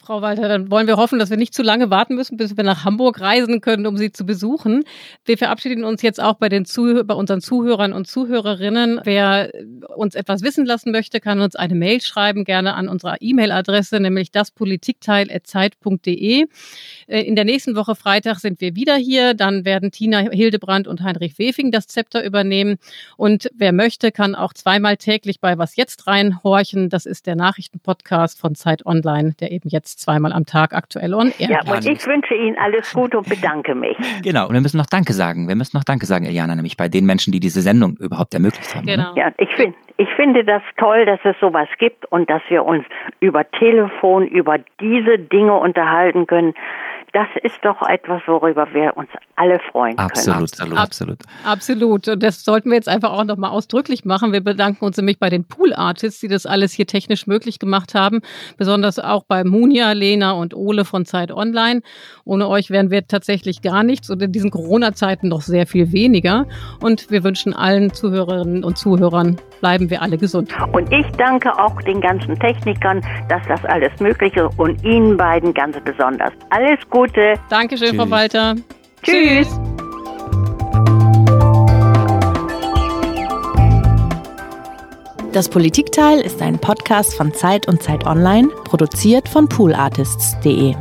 [SPEAKER 2] Frau Walter, dann wollen wir hoffen, dass wir nicht zu lange warten müssen, bis wir nach Hamburg reisen können, um Sie zu besuchen. Wir verabschieden uns jetzt auch bei, den Zuh bei unseren Zuhörern und Zuhörerinnen. Wer uns etwas wissen lassen möchte, kann uns eine Mail schreiben, gerne an unserer E-Mail-Adresse, nämlich daspolitikteil.zeit.de. Äh, in der nächsten Woche Freitag sind wir wieder hier. Dann werden Tina Hildebrand und Heinrich Wefing das Zepter übernehmen. Und wer möchte, kann auch zweimal täglich bei Was Jetzt reinhorchen. Das ist der Nachrichtenpodcast von Zeit Online, der eben jetzt zweimal am Tag aktuell on air.
[SPEAKER 4] Ja, und ich wünsche Ihnen alles Gute und bedanke mich. <laughs>
[SPEAKER 3] Genau, und wir müssen noch Danke sagen. Wir müssen noch Danke sagen, Eliana, nämlich bei den Menschen, die diese Sendung überhaupt ermöglicht haben.
[SPEAKER 2] Genau.
[SPEAKER 4] Ja, ich finde ich finde das toll, dass es sowas gibt und dass wir uns über Telefon über diese Dinge unterhalten können das ist doch etwas, worüber wir uns alle freuen
[SPEAKER 3] absolut,
[SPEAKER 4] können.
[SPEAKER 3] Absolut, absolut.
[SPEAKER 2] Absolut. Und das sollten wir jetzt einfach auch nochmal ausdrücklich machen. Wir bedanken uns nämlich bei den Pool Artists, die das alles hier technisch möglich gemacht haben. Besonders auch bei Munja, Lena und Ole von Zeit Online. Ohne euch wären wir tatsächlich gar nichts und in diesen Corona-Zeiten noch sehr viel weniger. Und wir wünschen allen Zuhörerinnen und Zuhörern, bleiben wir alle gesund.
[SPEAKER 4] Und ich danke auch den ganzen Technikern, dass das alles möglich ist und Ihnen beiden ganz besonders. Alles Gute. Gute.
[SPEAKER 2] Dankeschön, Tschüss. Frau Walter.
[SPEAKER 4] Tschüss.
[SPEAKER 1] Das Politikteil ist ein Podcast von Zeit und Zeit Online, produziert von poolartists.de.